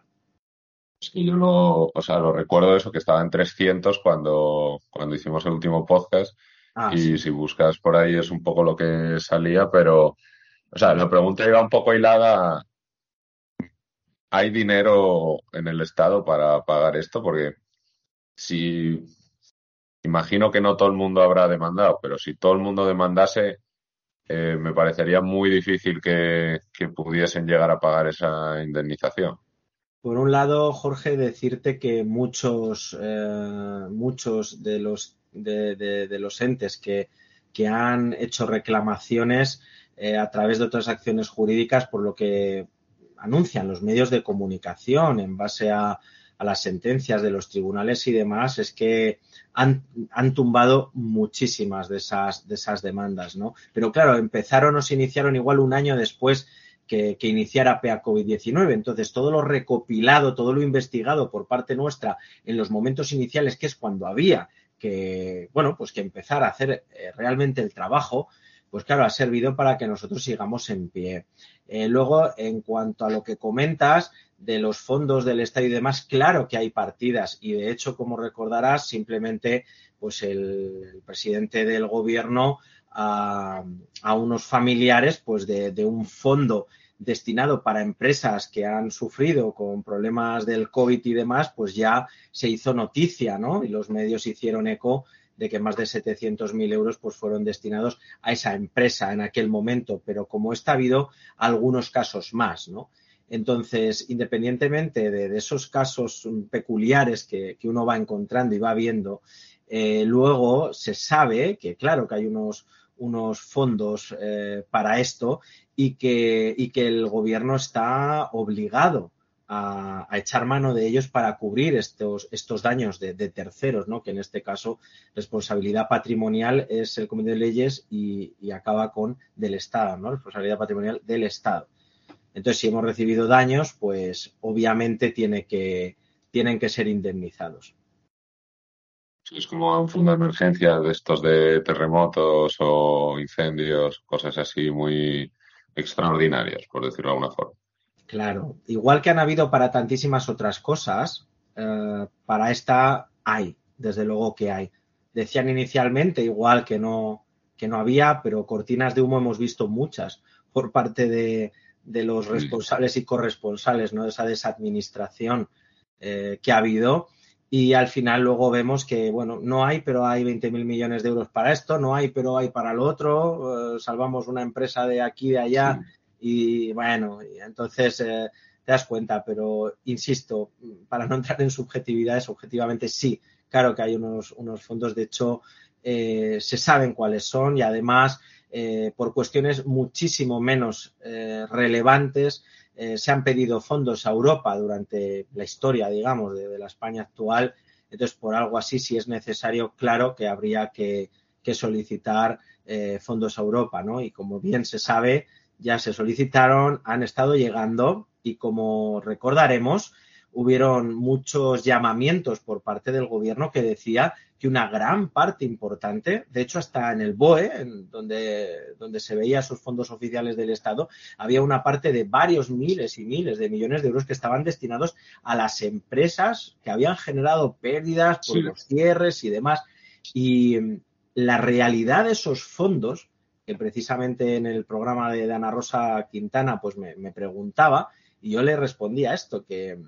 Sí, yo lo, o sea, lo recuerdo eso, que estaba en 300 cuando, cuando hicimos el último podcast. Ah, y si buscas por ahí es un poco lo que salía, pero, o sea, la pregunta iba un poco hilada. ¿Hay dinero en el Estado para pagar esto? Porque si Imagino que no todo el mundo habrá demandado, pero si todo el mundo demandase, eh, me parecería muy difícil que, pudiesen llegar a pagar esa indemnización. Por un lado, Jorge, decirte que muchos, eh, muchos de los, de, los entes que, que, han hecho reclamaciones eh, a través de otras acciones jurídicas, por lo que anuncian los medios de comunicación en base a, a las sentencias de los tribunales y demás, es que han, han tumbado muchísimas de esas, de esas demandas, ¿no? Pero claro, empezaron o se iniciaron igual un año después que, que, iniciara PEA COVID-19. Entonces, todo lo recopilado, todo lo investigado por parte nuestra en los momentos iniciales, que es cuando había que, bueno, pues que empezar a hacer eh, realmente el trabajo, pues claro, ha servido para que nosotros sigamos en pie. Eh, luego, en cuanto a lo que comentas de los fondos del Estado y demás, claro que hay partidas y de hecho, como recordarás, simplemente pues el, presidente del gobierno a, a, unos familiares pues de, de un fondo destinado para empresas que han sufrido con problemas del COVID y demás, pues ya se hizo noticia, ¿no? Y los medios hicieron eco de que más de 700.000 euros pues fueron destinados a esa empresa en aquel momento, pero como está ha habido algunos casos más, ¿no? Entonces, independientemente de, esos casos peculiares que, que, uno va encontrando y va viendo, eh, luego se sabe que, claro, que hay unos, unos fondos eh, para esto y que, y que el gobierno está obligado a, echar mano de ellos para cubrir estos, estos daños de, terceros, ¿no? que en este caso responsabilidad patrimonial es el Comité de Leyes y, y acaba con del Estado, ¿no? responsabilidad patrimonial del Estado. Entonces, si hemos recibido daños, pues obviamente tiene que, tienen que ser indemnizados. Es como un fondo de emergencia de estos de terremotos o incendios, cosas así muy extraordinarias, por decirlo de alguna forma. Claro, igual que han habido para tantísimas otras cosas, eh, para esta hay, desde luego que hay. Decían inicialmente igual que no, que no había, pero cortinas de humo hemos visto muchas por parte de, de los responsables y corresponsales, ¿no? De esa desadministración eh, que ha habido. Y al final luego vemos que, bueno, no hay, pero hay 20.000 millones de euros para esto, no hay, pero hay para lo otro, eh, salvamos una empresa de aquí, de allá, sí y bueno, entonces eh, te das cuenta, pero insisto, para no entrar en subjetividades, objetivamente sí, claro que hay unos, unos fondos, de hecho, eh, se saben cuáles son y además, eh, por cuestiones muchísimo menos relevantes, se han pedido fondos a Europa durante la historia, digamos, de, la España actual. Entonces, por algo así, si es necesario, claro que habría que, que solicitar fondos a Europa, ¿no? Y como bien se sabe, ya se solicitaron, han estado llegando y como recordaremos, hubieron muchos llamamientos por parte del gobierno que decía que una gran parte importante, de hecho hasta en el BOE, en donde, donde se veía esos fondos oficiales del Estado, había una parte de varios miles y miles de millones de euros que estaban destinados a las empresas que habían generado pérdidas por sí. los cierres y demás. Y la realidad de esos fondos que precisamente en el programa de Ana Rosa Quintana pues me, me preguntaba y yo le respondía esto, que,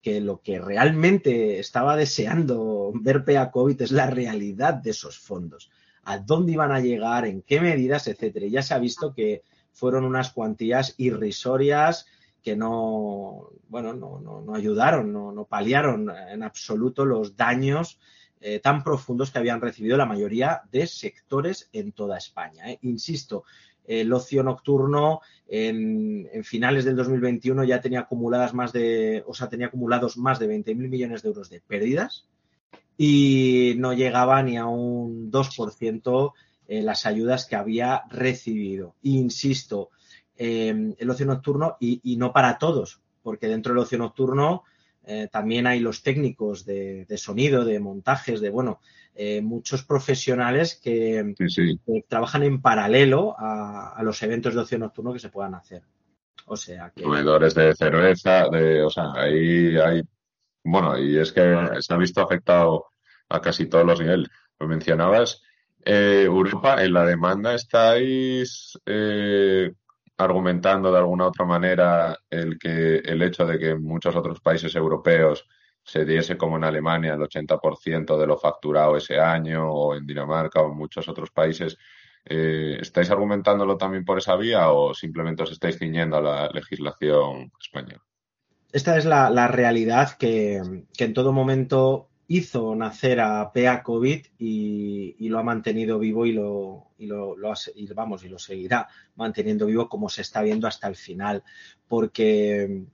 que, lo que realmente estaba deseando ver PEA COVID es la realidad de esos fondos, a dónde iban a llegar, en qué medidas, etcétera. Y ya se ha visto que fueron unas cuantías irrisorias que no, bueno, no, no, no ayudaron, no, no paliaron en absoluto los daños eh, tan profundos que habían recibido la mayoría de sectores en toda España. ¿eh? Insisto, el ocio nocturno en, finales del 2021 ya tenía acumuladas más de, o sea, tenía acumulados más de 20.000 millones de euros de pérdidas y no llegaba ni a un 2% eh, las ayudas que había recibido. Insisto, el ocio nocturno y, no para todos, porque dentro del ocio nocturno eh, también hay los técnicos de, de, sonido, de montajes, de, bueno, eh, muchos profesionales que, sí, sí. que, trabajan en paralelo a, a, los eventos de ocio nocturno que se puedan hacer. O sea que... Comedores de cerveza, de, o sea, ahí hay... Bueno, y es que se ha visto afectado a casi todos los niveles. Lo mencionabas, eh, Europa, en la demanda estáis eh, argumentando de alguna otra manera el que el hecho de que en muchos otros países europeos se diese como en Alemania el 80% de lo facturado ese año o en Dinamarca o en muchos otros países eh, ¿estáis argumentándolo también por esa vía o simplemente os estáis ciñendo a la legislación española? Esta es la, la realidad que, que, en todo momento hizo nacer a PEA COVID y, lo ha mantenido vivo y lo, y lo, lo y vamos y lo seguirá manteniendo vivo como se está viendo hasta el final. Porque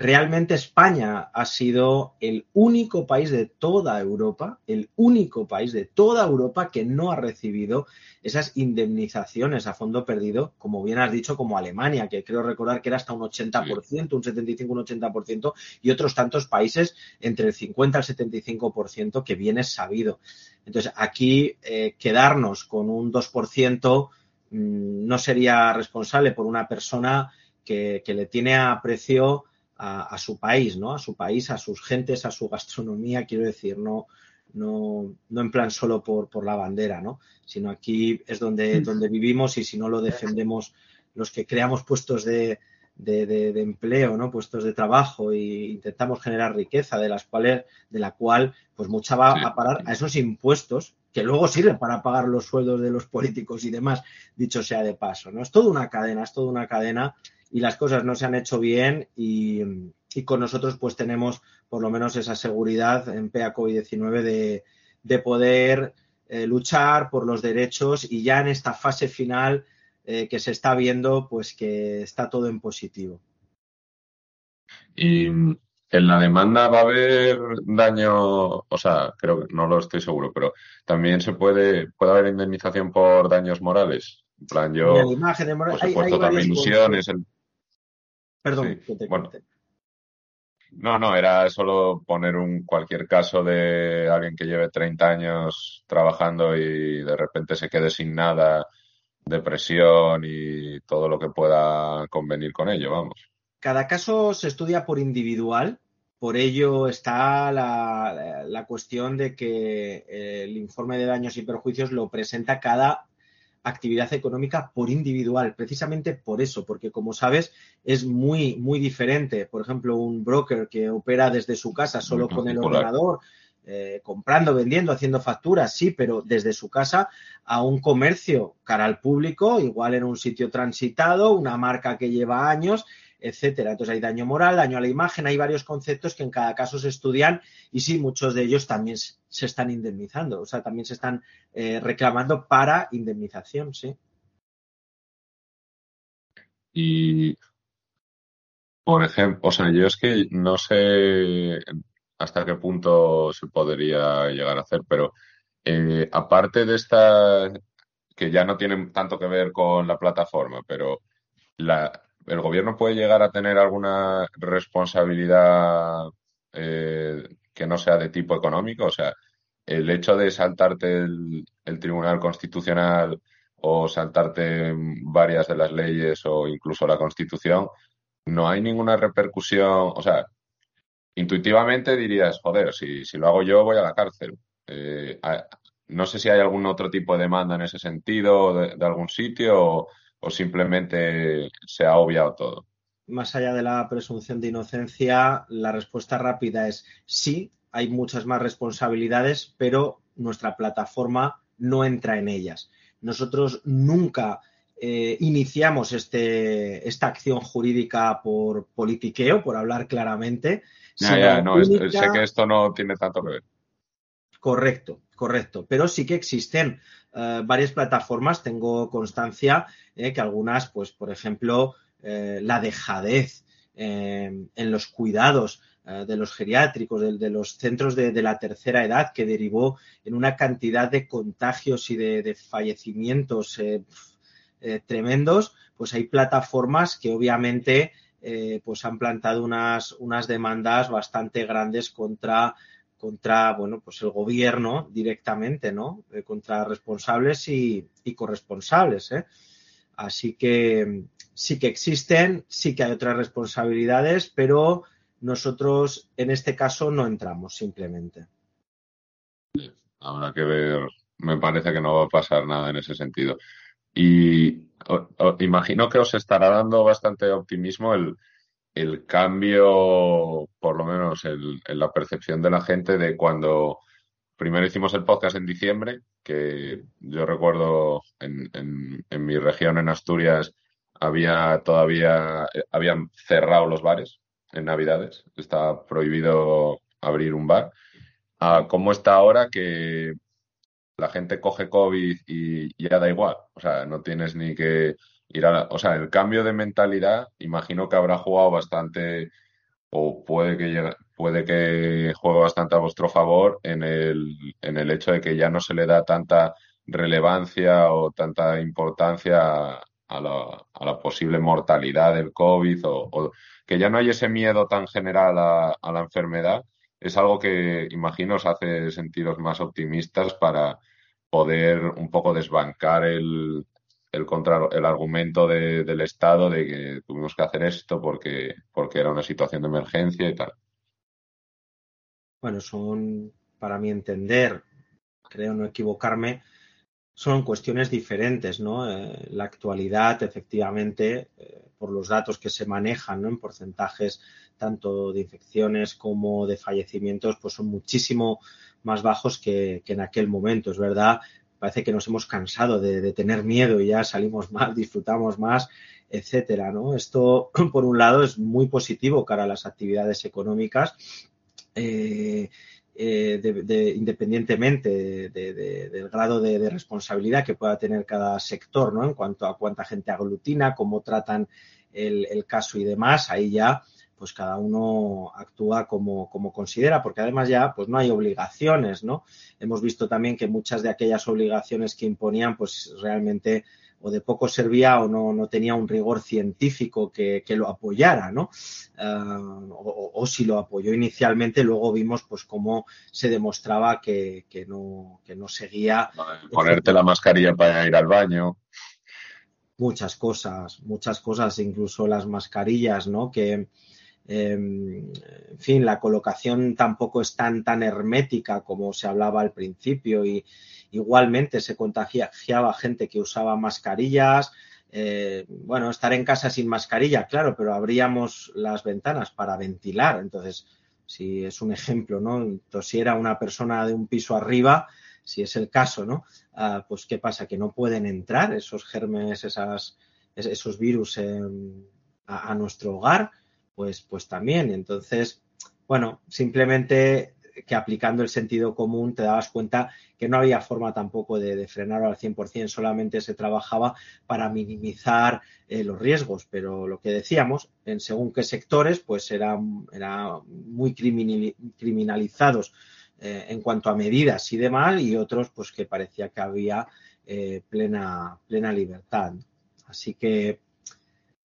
Realmente España ha sido el único país de toda Europa, el único país de toda Europa que no ha recibido esas indemnizaciones a fondo perdido, como bien has dicho, como Alemania, que creo recordar que era hasta un 80%, un 75, un 80%, y otros tantos países entre el 50 al 75%, que bien es sabido. Entonces, aquí eh, quedarnos con un 2% mmm, no sería responsable por una persona que, que le tiene aprecio a, a, su país, ¿no? A su país, a sus gentes, a su gastronomía, quiero decir, no, no, no en plan solo por, por, la bandera, ¿no? Sino aquí es donde, donde vivimos y si no lo defendemos los que creamos puestos de, de, de, de, empleo, ¿no? Puestos de trabajo e intentamos generar riqueza de las cuales, de la cual, pues mucha va a parar a esos impuestos que luego sirven para pagar los sueldos de los políticos y demás, dicho sea de paso, ¿no? Es toda una cadena, es toda una cadena y las cosas no se han hecho bien y, y con nosotros pues tenemos por lo menos esa seguridad en PA COVID-19 de, de, poder eh, luchar por los derechos y ya en esta fase final eh, que se está viendo pues que está todo en positivo. Y en la demanda va a haber daño, o sea, creo que no lo estoy seguro, pero también se puede, puede haber indemnización por daños morales. En plan, yo, la imagen de moral, pues, he puesto también ilusiones, el, Perdón, Sí, que te bueno. No, no, era solo poner un cualquier caso de alguien que lleve 30 años trabajando y de repente se quede sin nada, depresión y todo lo que pueda convenir con ello, vamos. Cada caso se estudia por individual, por ello está la, la cuestión de que eh, el informe de daños y perjuicios lo presenta cada actividad económica por individual, precisamente por eso, porque como sabes es muy, muy diferente. Por ejemplo, un broker que opera desde su casa solo con el ordenador, eh, comprando, vendiendo, haciendo facturas, sí, pero desde su casa a un comercio cara al público, igual en un sitio transitado, una marca que lleva años, etcétera. Entonces hay daño moral, daño a la imagen, hay varios conceptos que en cada caso se estudian y sí, muchos de ellos también se están indemnizando, o sea, también se están eh, reclamando para indemnización, sí. Y, por ejemplo, o sea, yo es que no sé hasta qué punto se podría llegar a hacer, pero eh, aparte de esta, que ya no tienen tanto que ver con la plataforma, pero la, el gobierno puede llegar a tener alguna responsabilidad eh, que no sea de tipo económico, o sea, el hecho de saltarte el, Tribunal Constitucional o saltarte varias de las leyes o incluso la Constitución, no hay ninguna repercusión, o sea, intuitivamente dirías, joder, si, si lo hago yo voy a la cárcel. Eh, no sé si hay algún otro tipo de demanda en ese sentido de, de algún sitio o, o simplemente se ha obviado todo. Más allá de la presunción de inocencia, la respuesta rápida es sí, hay muchas más responsabilidades, pero nuestra plataforma no entra en ellas. Nosotros nunca eh, iniciamos este, esta acción jurídica por politiqueo, por hablar claramente. Ya, ya, no, única... es, sé que esto no tiene tanto que ver. Correcto, correcto. Pero sí que existen uh, varias plataformas, tengo constancia eh, que algunas, pues, por ejemplo, eh, la dejadez eh, en los cuidados eh, de los geriátricos, de, de los centros de, de, la tercera edad, que derivó en una cantidad de contagios y de, de fallecimientos eh, eh, tremendos, pues hay plataformas que obviamente eh, pues han plantado unas, unas demandas bastante grandes contra contra bueno pues el gobierno directamente no eh, contra responsables y, y corresponsables ¿eh? así que sí que existen sí que hay otras responsabilidades pero nosotros en este caso no entramos simplemente. Habrá que ver. Me parece que no va a pasar nada en ese sentido. Y o, imagino que os estará dando bastante optimismo el el cambio, por lo menos el, en la percepción de la gente de cuando primero hicimos el podcast en diciembre, que yo recuerdo en, mi región, en Asturias, había todavía, habían cerrado los bares en Navidades, estaba prohibido abrir un bar. A cómo está ahora que la gente coge COVID y ya da igual, o sea, no tienes ni que ir a o sea, el cambio de mentalidad, imagino que habrá jugado bastante o puede que puede que juegue bastante a vuestro favor en el, en el hecho de que ya no se le da tanta relevancia o tanta importancia a la, a la posible mortalidad del COVID o, que ya no hay ese miedo tan general a, a, la enfermedad, es algo que imagino os hace sentiros más optimistas para poder un poco desbancar el, el, contra, el argumento de, del Estado de que tuvimos que hacer esto porque, porque era una situación de emergencia y tal. Bueno, son, para mi entender, creo no equivocarme, son cuestiones diferentes, ¿no? Eh, la actualidad, efectivamente, eh, por los datos que se manejan, ¿no? En porcentajes tanto de infecciones como de fallecimientos, pues son muchísimo más bajos que, que en aquel momento, es verdad. Parece que nos hemos cansado de, tener miedo y ya salimos más, disfrutamos más, etcétera, ¿no? Esto, por un lado, es muy positivo cara a las actividades económicas. Eh, eh, de, de, independientemente de, del grado de, responsabilidad que pueda tener cada sector, ¿no? En cuanto a cuánta gente aglutina, cómo tratan el caso y demás, ahí ya pues cada uno actúa como, como, considera, porque además ya pues no hay obligaciones, ¿no? Hemos visto también que muchas de aquellas obligaciones que imponían, pues realmente o de poco servía o no, no tenía un rigor científico que, que lo apoyara, ¿no? Uh, o, o, si lo apoyó inicialmente, luego vimos pues cómo se demostraba que, que no, que no seguía. Ponerte la mascarilla para ir al baño. Muchas cosas, muchas cosas, incluso las mascarillas, ¿no? Que, eh, en fin, la colocación tampoco es tan, tan hermética como se hablaba al principio y, Igualmente se contagiaba gente que usaba mascarillas. Eh, bueno, estar en casa sin mascarilla, claro, pero abríamos las ventanas para ventilar. Entonces, si es un ejemplo, ¿no? Tosiera una persona de un piso arriba, si es el caso, ¿no? Ah, pues, ¿qué pasa? Que no pueden entrar esos germes, esas, esos virus a, nuestro hogar, pues, pues también. Entonces, bueno, simplemente que aplicando el sentido común te dabas cuenta que no había forma tampoco de, de frenarlo al 100%, solamente se trabajaba para minimizar eh, los riesgos, pero lo que decíamos, en según qué sectores, pues eran era muy criminalizados eh, en cuanto a medidas y demás, y otros pues que parecía que había eh, plena, plena libertad. Así que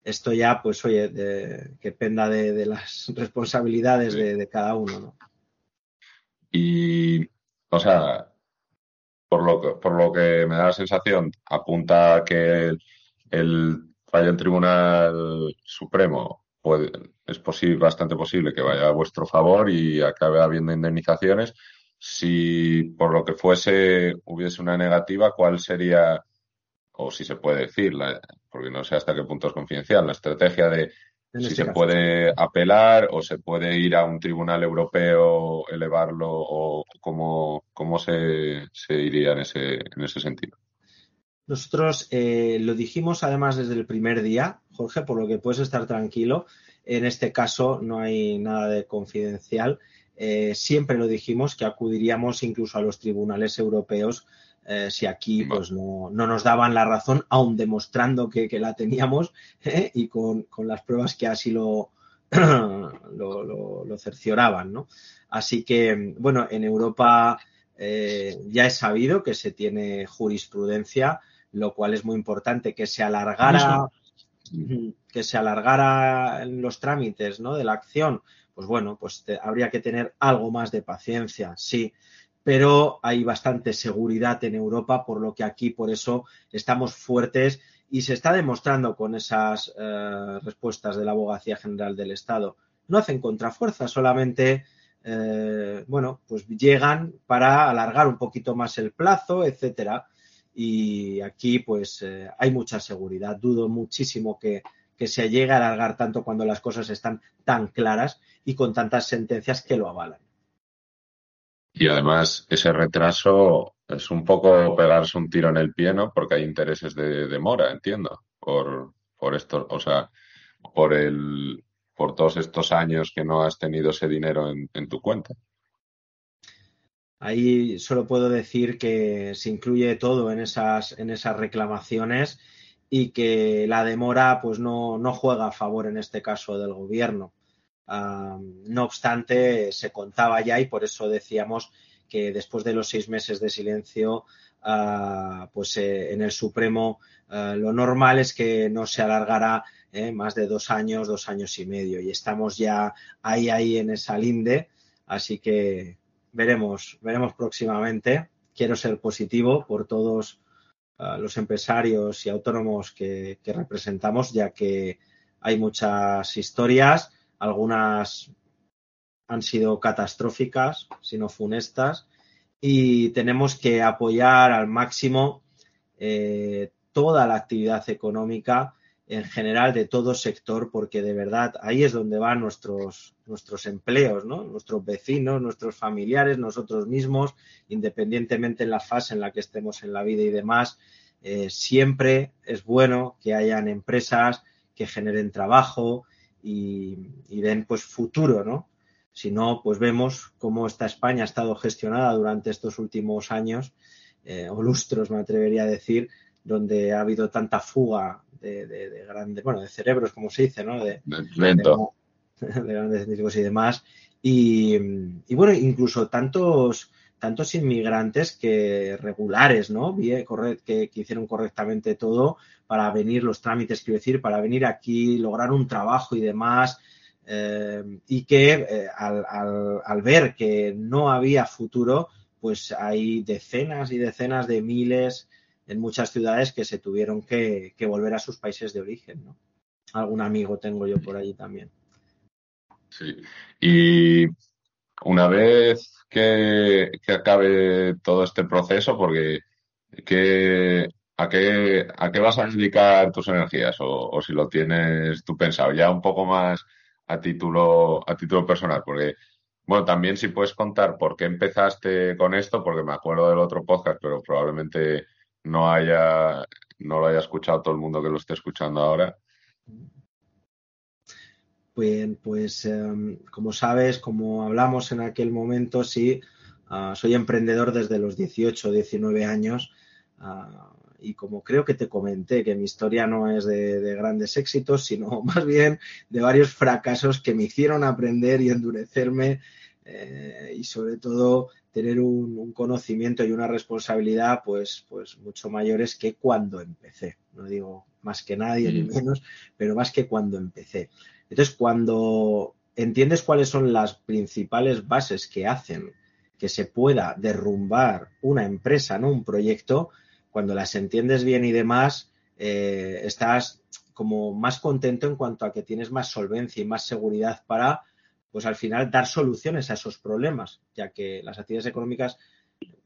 esto ya, pues oye, de, que dependa de, de las responsabilidades de, de cada uno, ¿no? Y, o sea, por lo que, por lo que me da la sensación, apunta que el, el fallo del Tribunal Supremo puede, es posible, bastante posible que vaya a vuestro favor y acabe habiendo indemnizaciones. Si por lo que fuese hubiese una negativa, ¿cuál sería, o si se puede decir, la, porque no sé hasta qué punto es confidencial, la estrategia de si se puede apelar o se puede ir a un tribunal europeo, elevarlo o cómo, cómo se, se, iría en ese, en ese sentido. Nosotros eh, lo dijimos además desde el primer día, Jorge, por lo que puedes estar tranquilo. En este caso no hay nada de confidencial. Eh, siempre lo dijimos que acudiríamos incluso a los tribunales europeos eh, si aquí pues no, no, nos daban la razón, aun demostrando que, que la teníamos ¿eh? y con, con, las pruebas que así lo, lo, lo, lo, cercioraban. ¿no? Así que, bueno, en Europa eh, ya es sabido que se tiene jurisprudencia, lo cual es muy importante que se alargara, que se alargara en los trámites ¿no? de la acción. Pues bueno, pues te, habría que tener algo más de paciencia, sí pero hay bastante seguridad en Europa, por lo que aquí por eso estamos fuertes y se está demostrando con esas eh, respuestas de la Abogacía General del Estado. No hacen contrafuerza, solamente eh, bueno, pues llegan para alargar un poquito más el plazo, etcétera. Y aquí, pues, eh, hay mucha seguridad. Dudo muchísimo que, que se llegue a alargar tanto cuando las cosas están tan claras y con tantas sentencias que lo avalan. Y además ese retraso es un poco pegarse un tiro en el pie, ¿no? Porque hay intereses de demora, entiendo, por, por esto, o sea, por el, por todos estos años que no has tenido ese dinero en, en tu cuenta. Ahí solo puedo decir que se incluye todo en esas, en esas reclamaciones y que la demora pues no, no juega a favor en este caso del gobierno no obstante, se contaba ya y por eso decíamos que después de los seis meses de silencio, ah, pues eh, en el Supremo ah, lo normal es que no se alargará eh, más de dos años, dos años y medio. Y estamos ya ahí, ahí en esa linde. Así que veremos, veremos próximamente. Quiero ser positivo por todos ah, los empresarios y autónomos que representamos, ya que hay muchas historias, algunas han sido catastróficas, sino funestas, y tenemos que apoyar al máximo eh, toda la actividad económica en general de todo sector, porque de verdad ahí es donde van nuestros, nuestros empleos, ¿no? nuestros vecinos, nuestros familiares, nosotros mismos, independientemente en la fase en la que estemos en la vida y demás, eh, siempre es bueno que hayan empresas que generen trabajo y, y den pues futuro, ¿no? Si no, pues vemos cómo esta España ha estado gestionada durante estos últimos años, eh, o lustros, me atrevería a decir, donde ha habido tanta fuga de, grandes, bueno, de cerebros, como se dice, ¿no? De, Lento. de, grandes científicos y demás. Y, bueno, incluso tantos, tantos inmigrantes que regulares, ¿no? que, que, hicieron correctamente todo para venir, los trámites, quiero decir, para venir aquí, lograr un trabajo y demás, eh, y que eh, al, ver que no había futuro, pues hay decenas y decenas de miles en muchas ciudades que se tuvieron que, volver a sus países de origen. ¿no? Algún amigo tengo yo por allí también. Sí. Y una vez que, acabe todo este proceso, porque ¿a, qué, ¿a qué vas a dedicar tus energías? O, o si lo tienes tú pensado, ya un poco más a título, a título personal, porque, bueno, también si puedes contar por qué empezaste con esto, porque me acuerdo del otro podcast, pero probablemente no haya, no lo haya escuchado todo el mundo que lo esté escuchando ahora. Bien, pues em, como sabes, como hablamos en aquel momento, sí, ah, soy emprendedor desde los 18, 19 años. Ah, y como creo que te comenté que mi historia no es de, grandes éxitos, sino más bien de varios fracasos que me hicieron aprender y endurecerme eh, y sobre todo tener un, conocimiento y una responsabilidad pues, pues mucho mayores que cuando empecé. No digo más que nadie ni menos, pero más que cuando empecé. Entonces, cuando entiendes cuáles son las principales bases que hacen que se pueda derrumbar una empresa, no un proyecto, cuando las entiendes bien y demás, eh, estás como más contento en cuanto a que tienes más solvencia y más seguridad para, pues al final, dar soluciones a esos problemas, ya que las actividades económicas,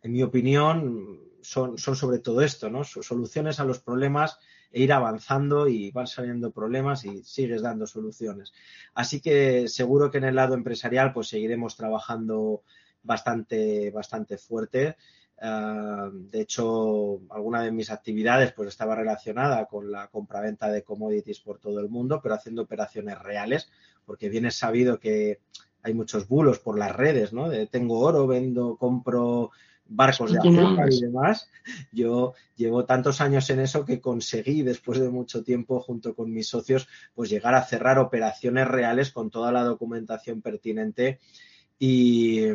en mi opinión, son, son sobre todo esto, ¿no? Soluciones a los problemas e ir avanzando y van saliendo problemas y sigues dando soluciones. Así que seguro que en el lado empresarial, pues seguiremos trabajando bastante, bastante fuerte Ah, de hecho, alguna de mis actividades pues estaba relacionada con la compraventa de commodities por todo el mundo, pero haciendo operaciones reales, porque bien es sabido que hay muchos bulos por las redes, ¿no? Tengo oro, vendo, compro barcos de azúcar y demás. Yo llevo tantos años en eso que conseguí, después de mucho tiempo, junto con mis socios, pues llegar a cerrar operaciones reales con toda la documentación pertinente y,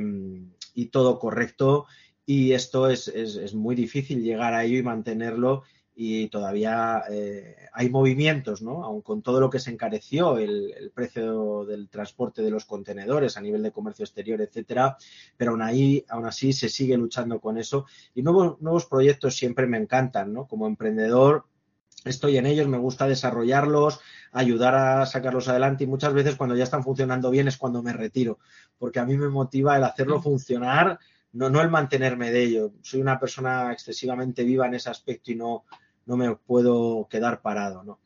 y todo correcto y esto es, es, muy difícil llegar a ello y mantenerlo y todavía eh, hay movimientos, ¿no? Aun con todo lo que se encareció el, precio del transporte de los contenedores a nivel de comercio exterior, etcétera, pero aún, ahí, aún así se sigue luchando con eso y nuevos, nuevos proyectos siempre me encantan, ¿no? Como emprendedor estoy en ellos, me gusta desarrollarlos, ayudar a sacarlos adelante y muchas veces cuando ya están funcionando bien es cuando me retiro, porque a mí me motiva el hacerlo funcionar no, no el mantenerme de ello. Soy una persona excesivamente viva en ese aspecto y no, no me puedo quedar parado, ¿no?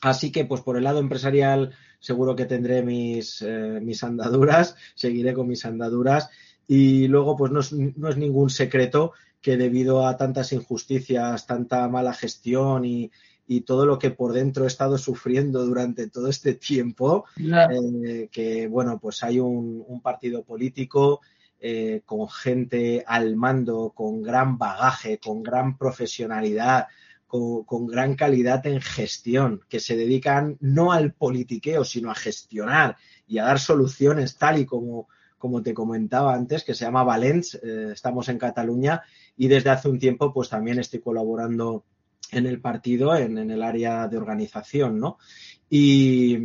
Así que, pues por el lado empresarial, seguro que tendré mis, eh, mis andaduras, seguiré con mis andaduras. Y luego, pues no es, no es, ningún secreto que debido a tantas injusticias, tanta mala gestión y, y todo lo que por dentro he estado sufriendo durante todo este tiempo, eh, que bueno, pues hay un, un partido político eh, con gente al mando, con gran bagaje, con gran profesionalidad, con, gran calidad en gestión, que se dedican no al politiqueo, sino a gestionar y a dar soluciones tal y como, como te comentaba antes, que se llama Valens, eh, estamos en Cataluña y desde hace un tiempo pues también estoy colaborando en el partido, en, el área de organización, ¿no? Y,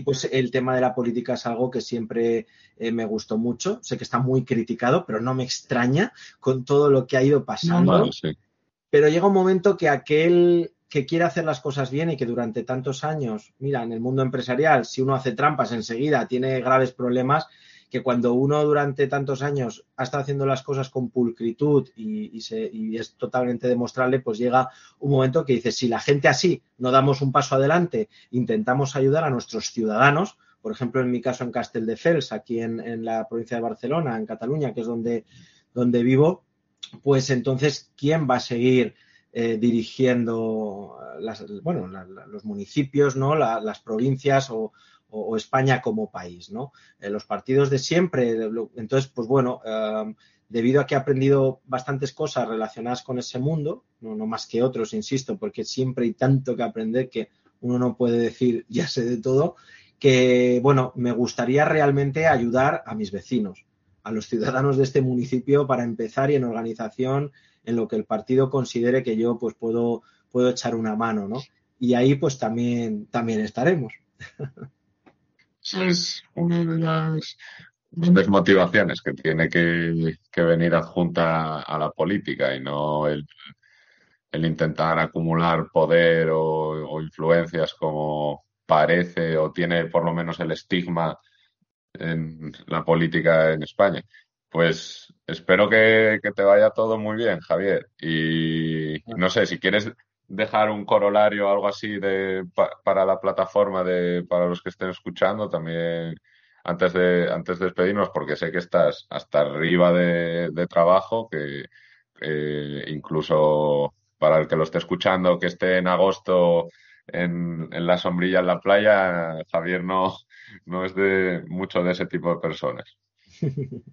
pues el tema de la política es algo que siempre eh, me gustó mucho. Sé que está muy criticado, pero no me extraña con todo lo que ha ido pasando. Pero llega un momento que aquel que quiere hacer las cosas bien y que durante tantos años, mira, en el mundo empresarial, si uno hace trampas enseguida, tiene graves problemas, que cuando uno durante tantos años ha estado haciendo las cosas con pulcritud y, es totalmente demostrable, pues llega un momento que dice, si la gente así no damos un paso adelante, intentamos ayudar a nuestros ciudadanos, por ejemplo, en mi caso en Castelldefels, aquí en, la provincia de Barcelona, en Cataluña, que es donde, donde vivo, pues entonces, ¿quién va a seguir eh, dirigiendo los municipios, ¿no? las provincias o, España como país, ¿no? Eh, los partidos de siempre, entonces, pues bueno, em, debido a que he aprendido bastantes cosas relacionadas con ese mundo, no, más que otros, insisto, porque siempre hay tanto que aprender que uno no puede decir ya sé de todo, que bueno, me gustaría realmente ayudar a mis vecinos, a los ciudadanos de este municipio para empezar y en organización en lo que el partido considere que yo pues puedo, puedo echar una mano, ¿no? Y ahí pues también, también estaremos. es una de las grandes motivaciones que tiene que, venir adjunta a la política y no el, intentar acumular poder o, influencias como parece o tiene por lo menos el estigma en la política en España. Pues espero que, que te vaya todo muy bien, Javier. Y no sé, si quieres dejar un corolario o algo así de, para la plataforma de, para los que estén escuchando también antes de, antes de despedirnos, porque sé que estás hasta arriba de, trabajo, que incluso para el que lo esté escuchando, que esté en agosto en, en, la sombrilla en la playa, Javier no, no es de mucho de ese tipo de personas.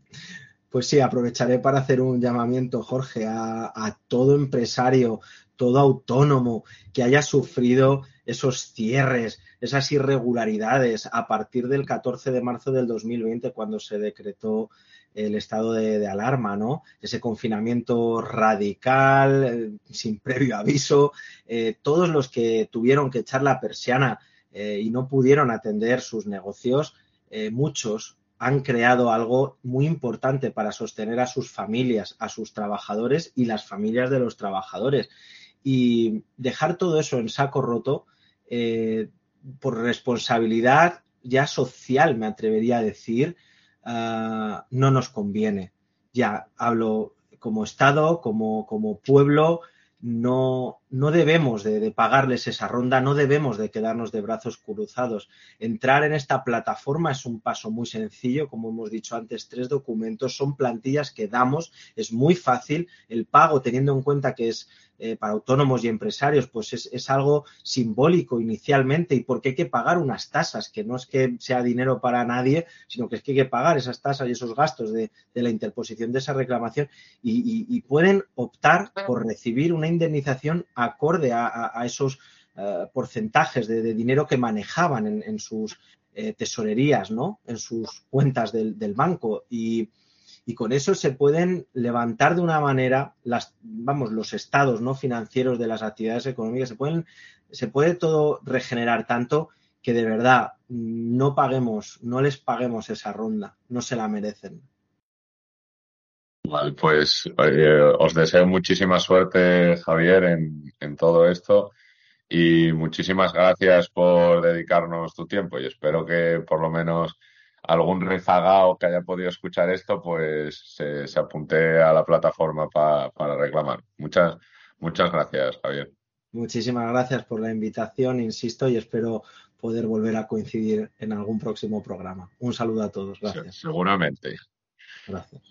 Pues sí, aprovecharé para hacer un llamamiento, Jorge, a, todo empresario, todo autónomo que haya sufrido esos cierres, esas irregularidades a partir del 14 de marzo del 2020, cuando se decretó el estado de, alarma, ¿no? Ese confinamiento radical, eh, sin previo aviso, eh, todos los que tuvieron que echar la persiana eh, y no pudieron atender sus negocios, muchos han creado algo muy importante para sostener a sus familias, a sus trabajadores y las familias de los trabajadores y dejar todo eso en saco roto eh, por responsabilidad ya social, me atrevería a decir, ah, no nos conviene. Ya hablo como Estado, como, como pueblo, no, no debemos de, pagarles esa ronda, no debemos de quedarnos de brazos cruzados. Entrar en esta plataforma es un paso muy sencillo, como hemos dicho antes, tres documentos, son plantillas que damos, es muy fácil, el pago teniendo en cuenta que es eh, para autónomos y empresarios, pues es, algo simbólico inicialmente y porque hay que pagar unas tasas, que no es que sea dinero para nadie, sino que es que hay que pagar esas tasas y esos gastos de, la interposición de esa reclamación y, pueden optar por recibir una indemnización acorde a, esos eh, porcentajes de, dinero que manejaban en, sus eh, tesorerías, ¿no? En sus cuentas del, banco. Y, con eso se pueden levantar de una manera vamos, los estados no financieros de las actividades económicas, se pueden, se puede todo regenerar tanto que de verdad no paguemos, no les paguemos esa ronda, no se la merecen. Vale, pues os deseo muchísima suerte, Javier, en, en todo esto y muchísimas gracias por dedicarnos tu tiempo y espero que por lo menos algún rezagado que haya podido escuchar esto, pues se, apunte a la plataforma para reclamar. Muchas, muchas gracias, Javier. Muchísimas gracias por la invitación, insisto, y espero poder volver a coincidir en algún próximo programa. Un saludo a todos. Gracias. seguramente. Gracias.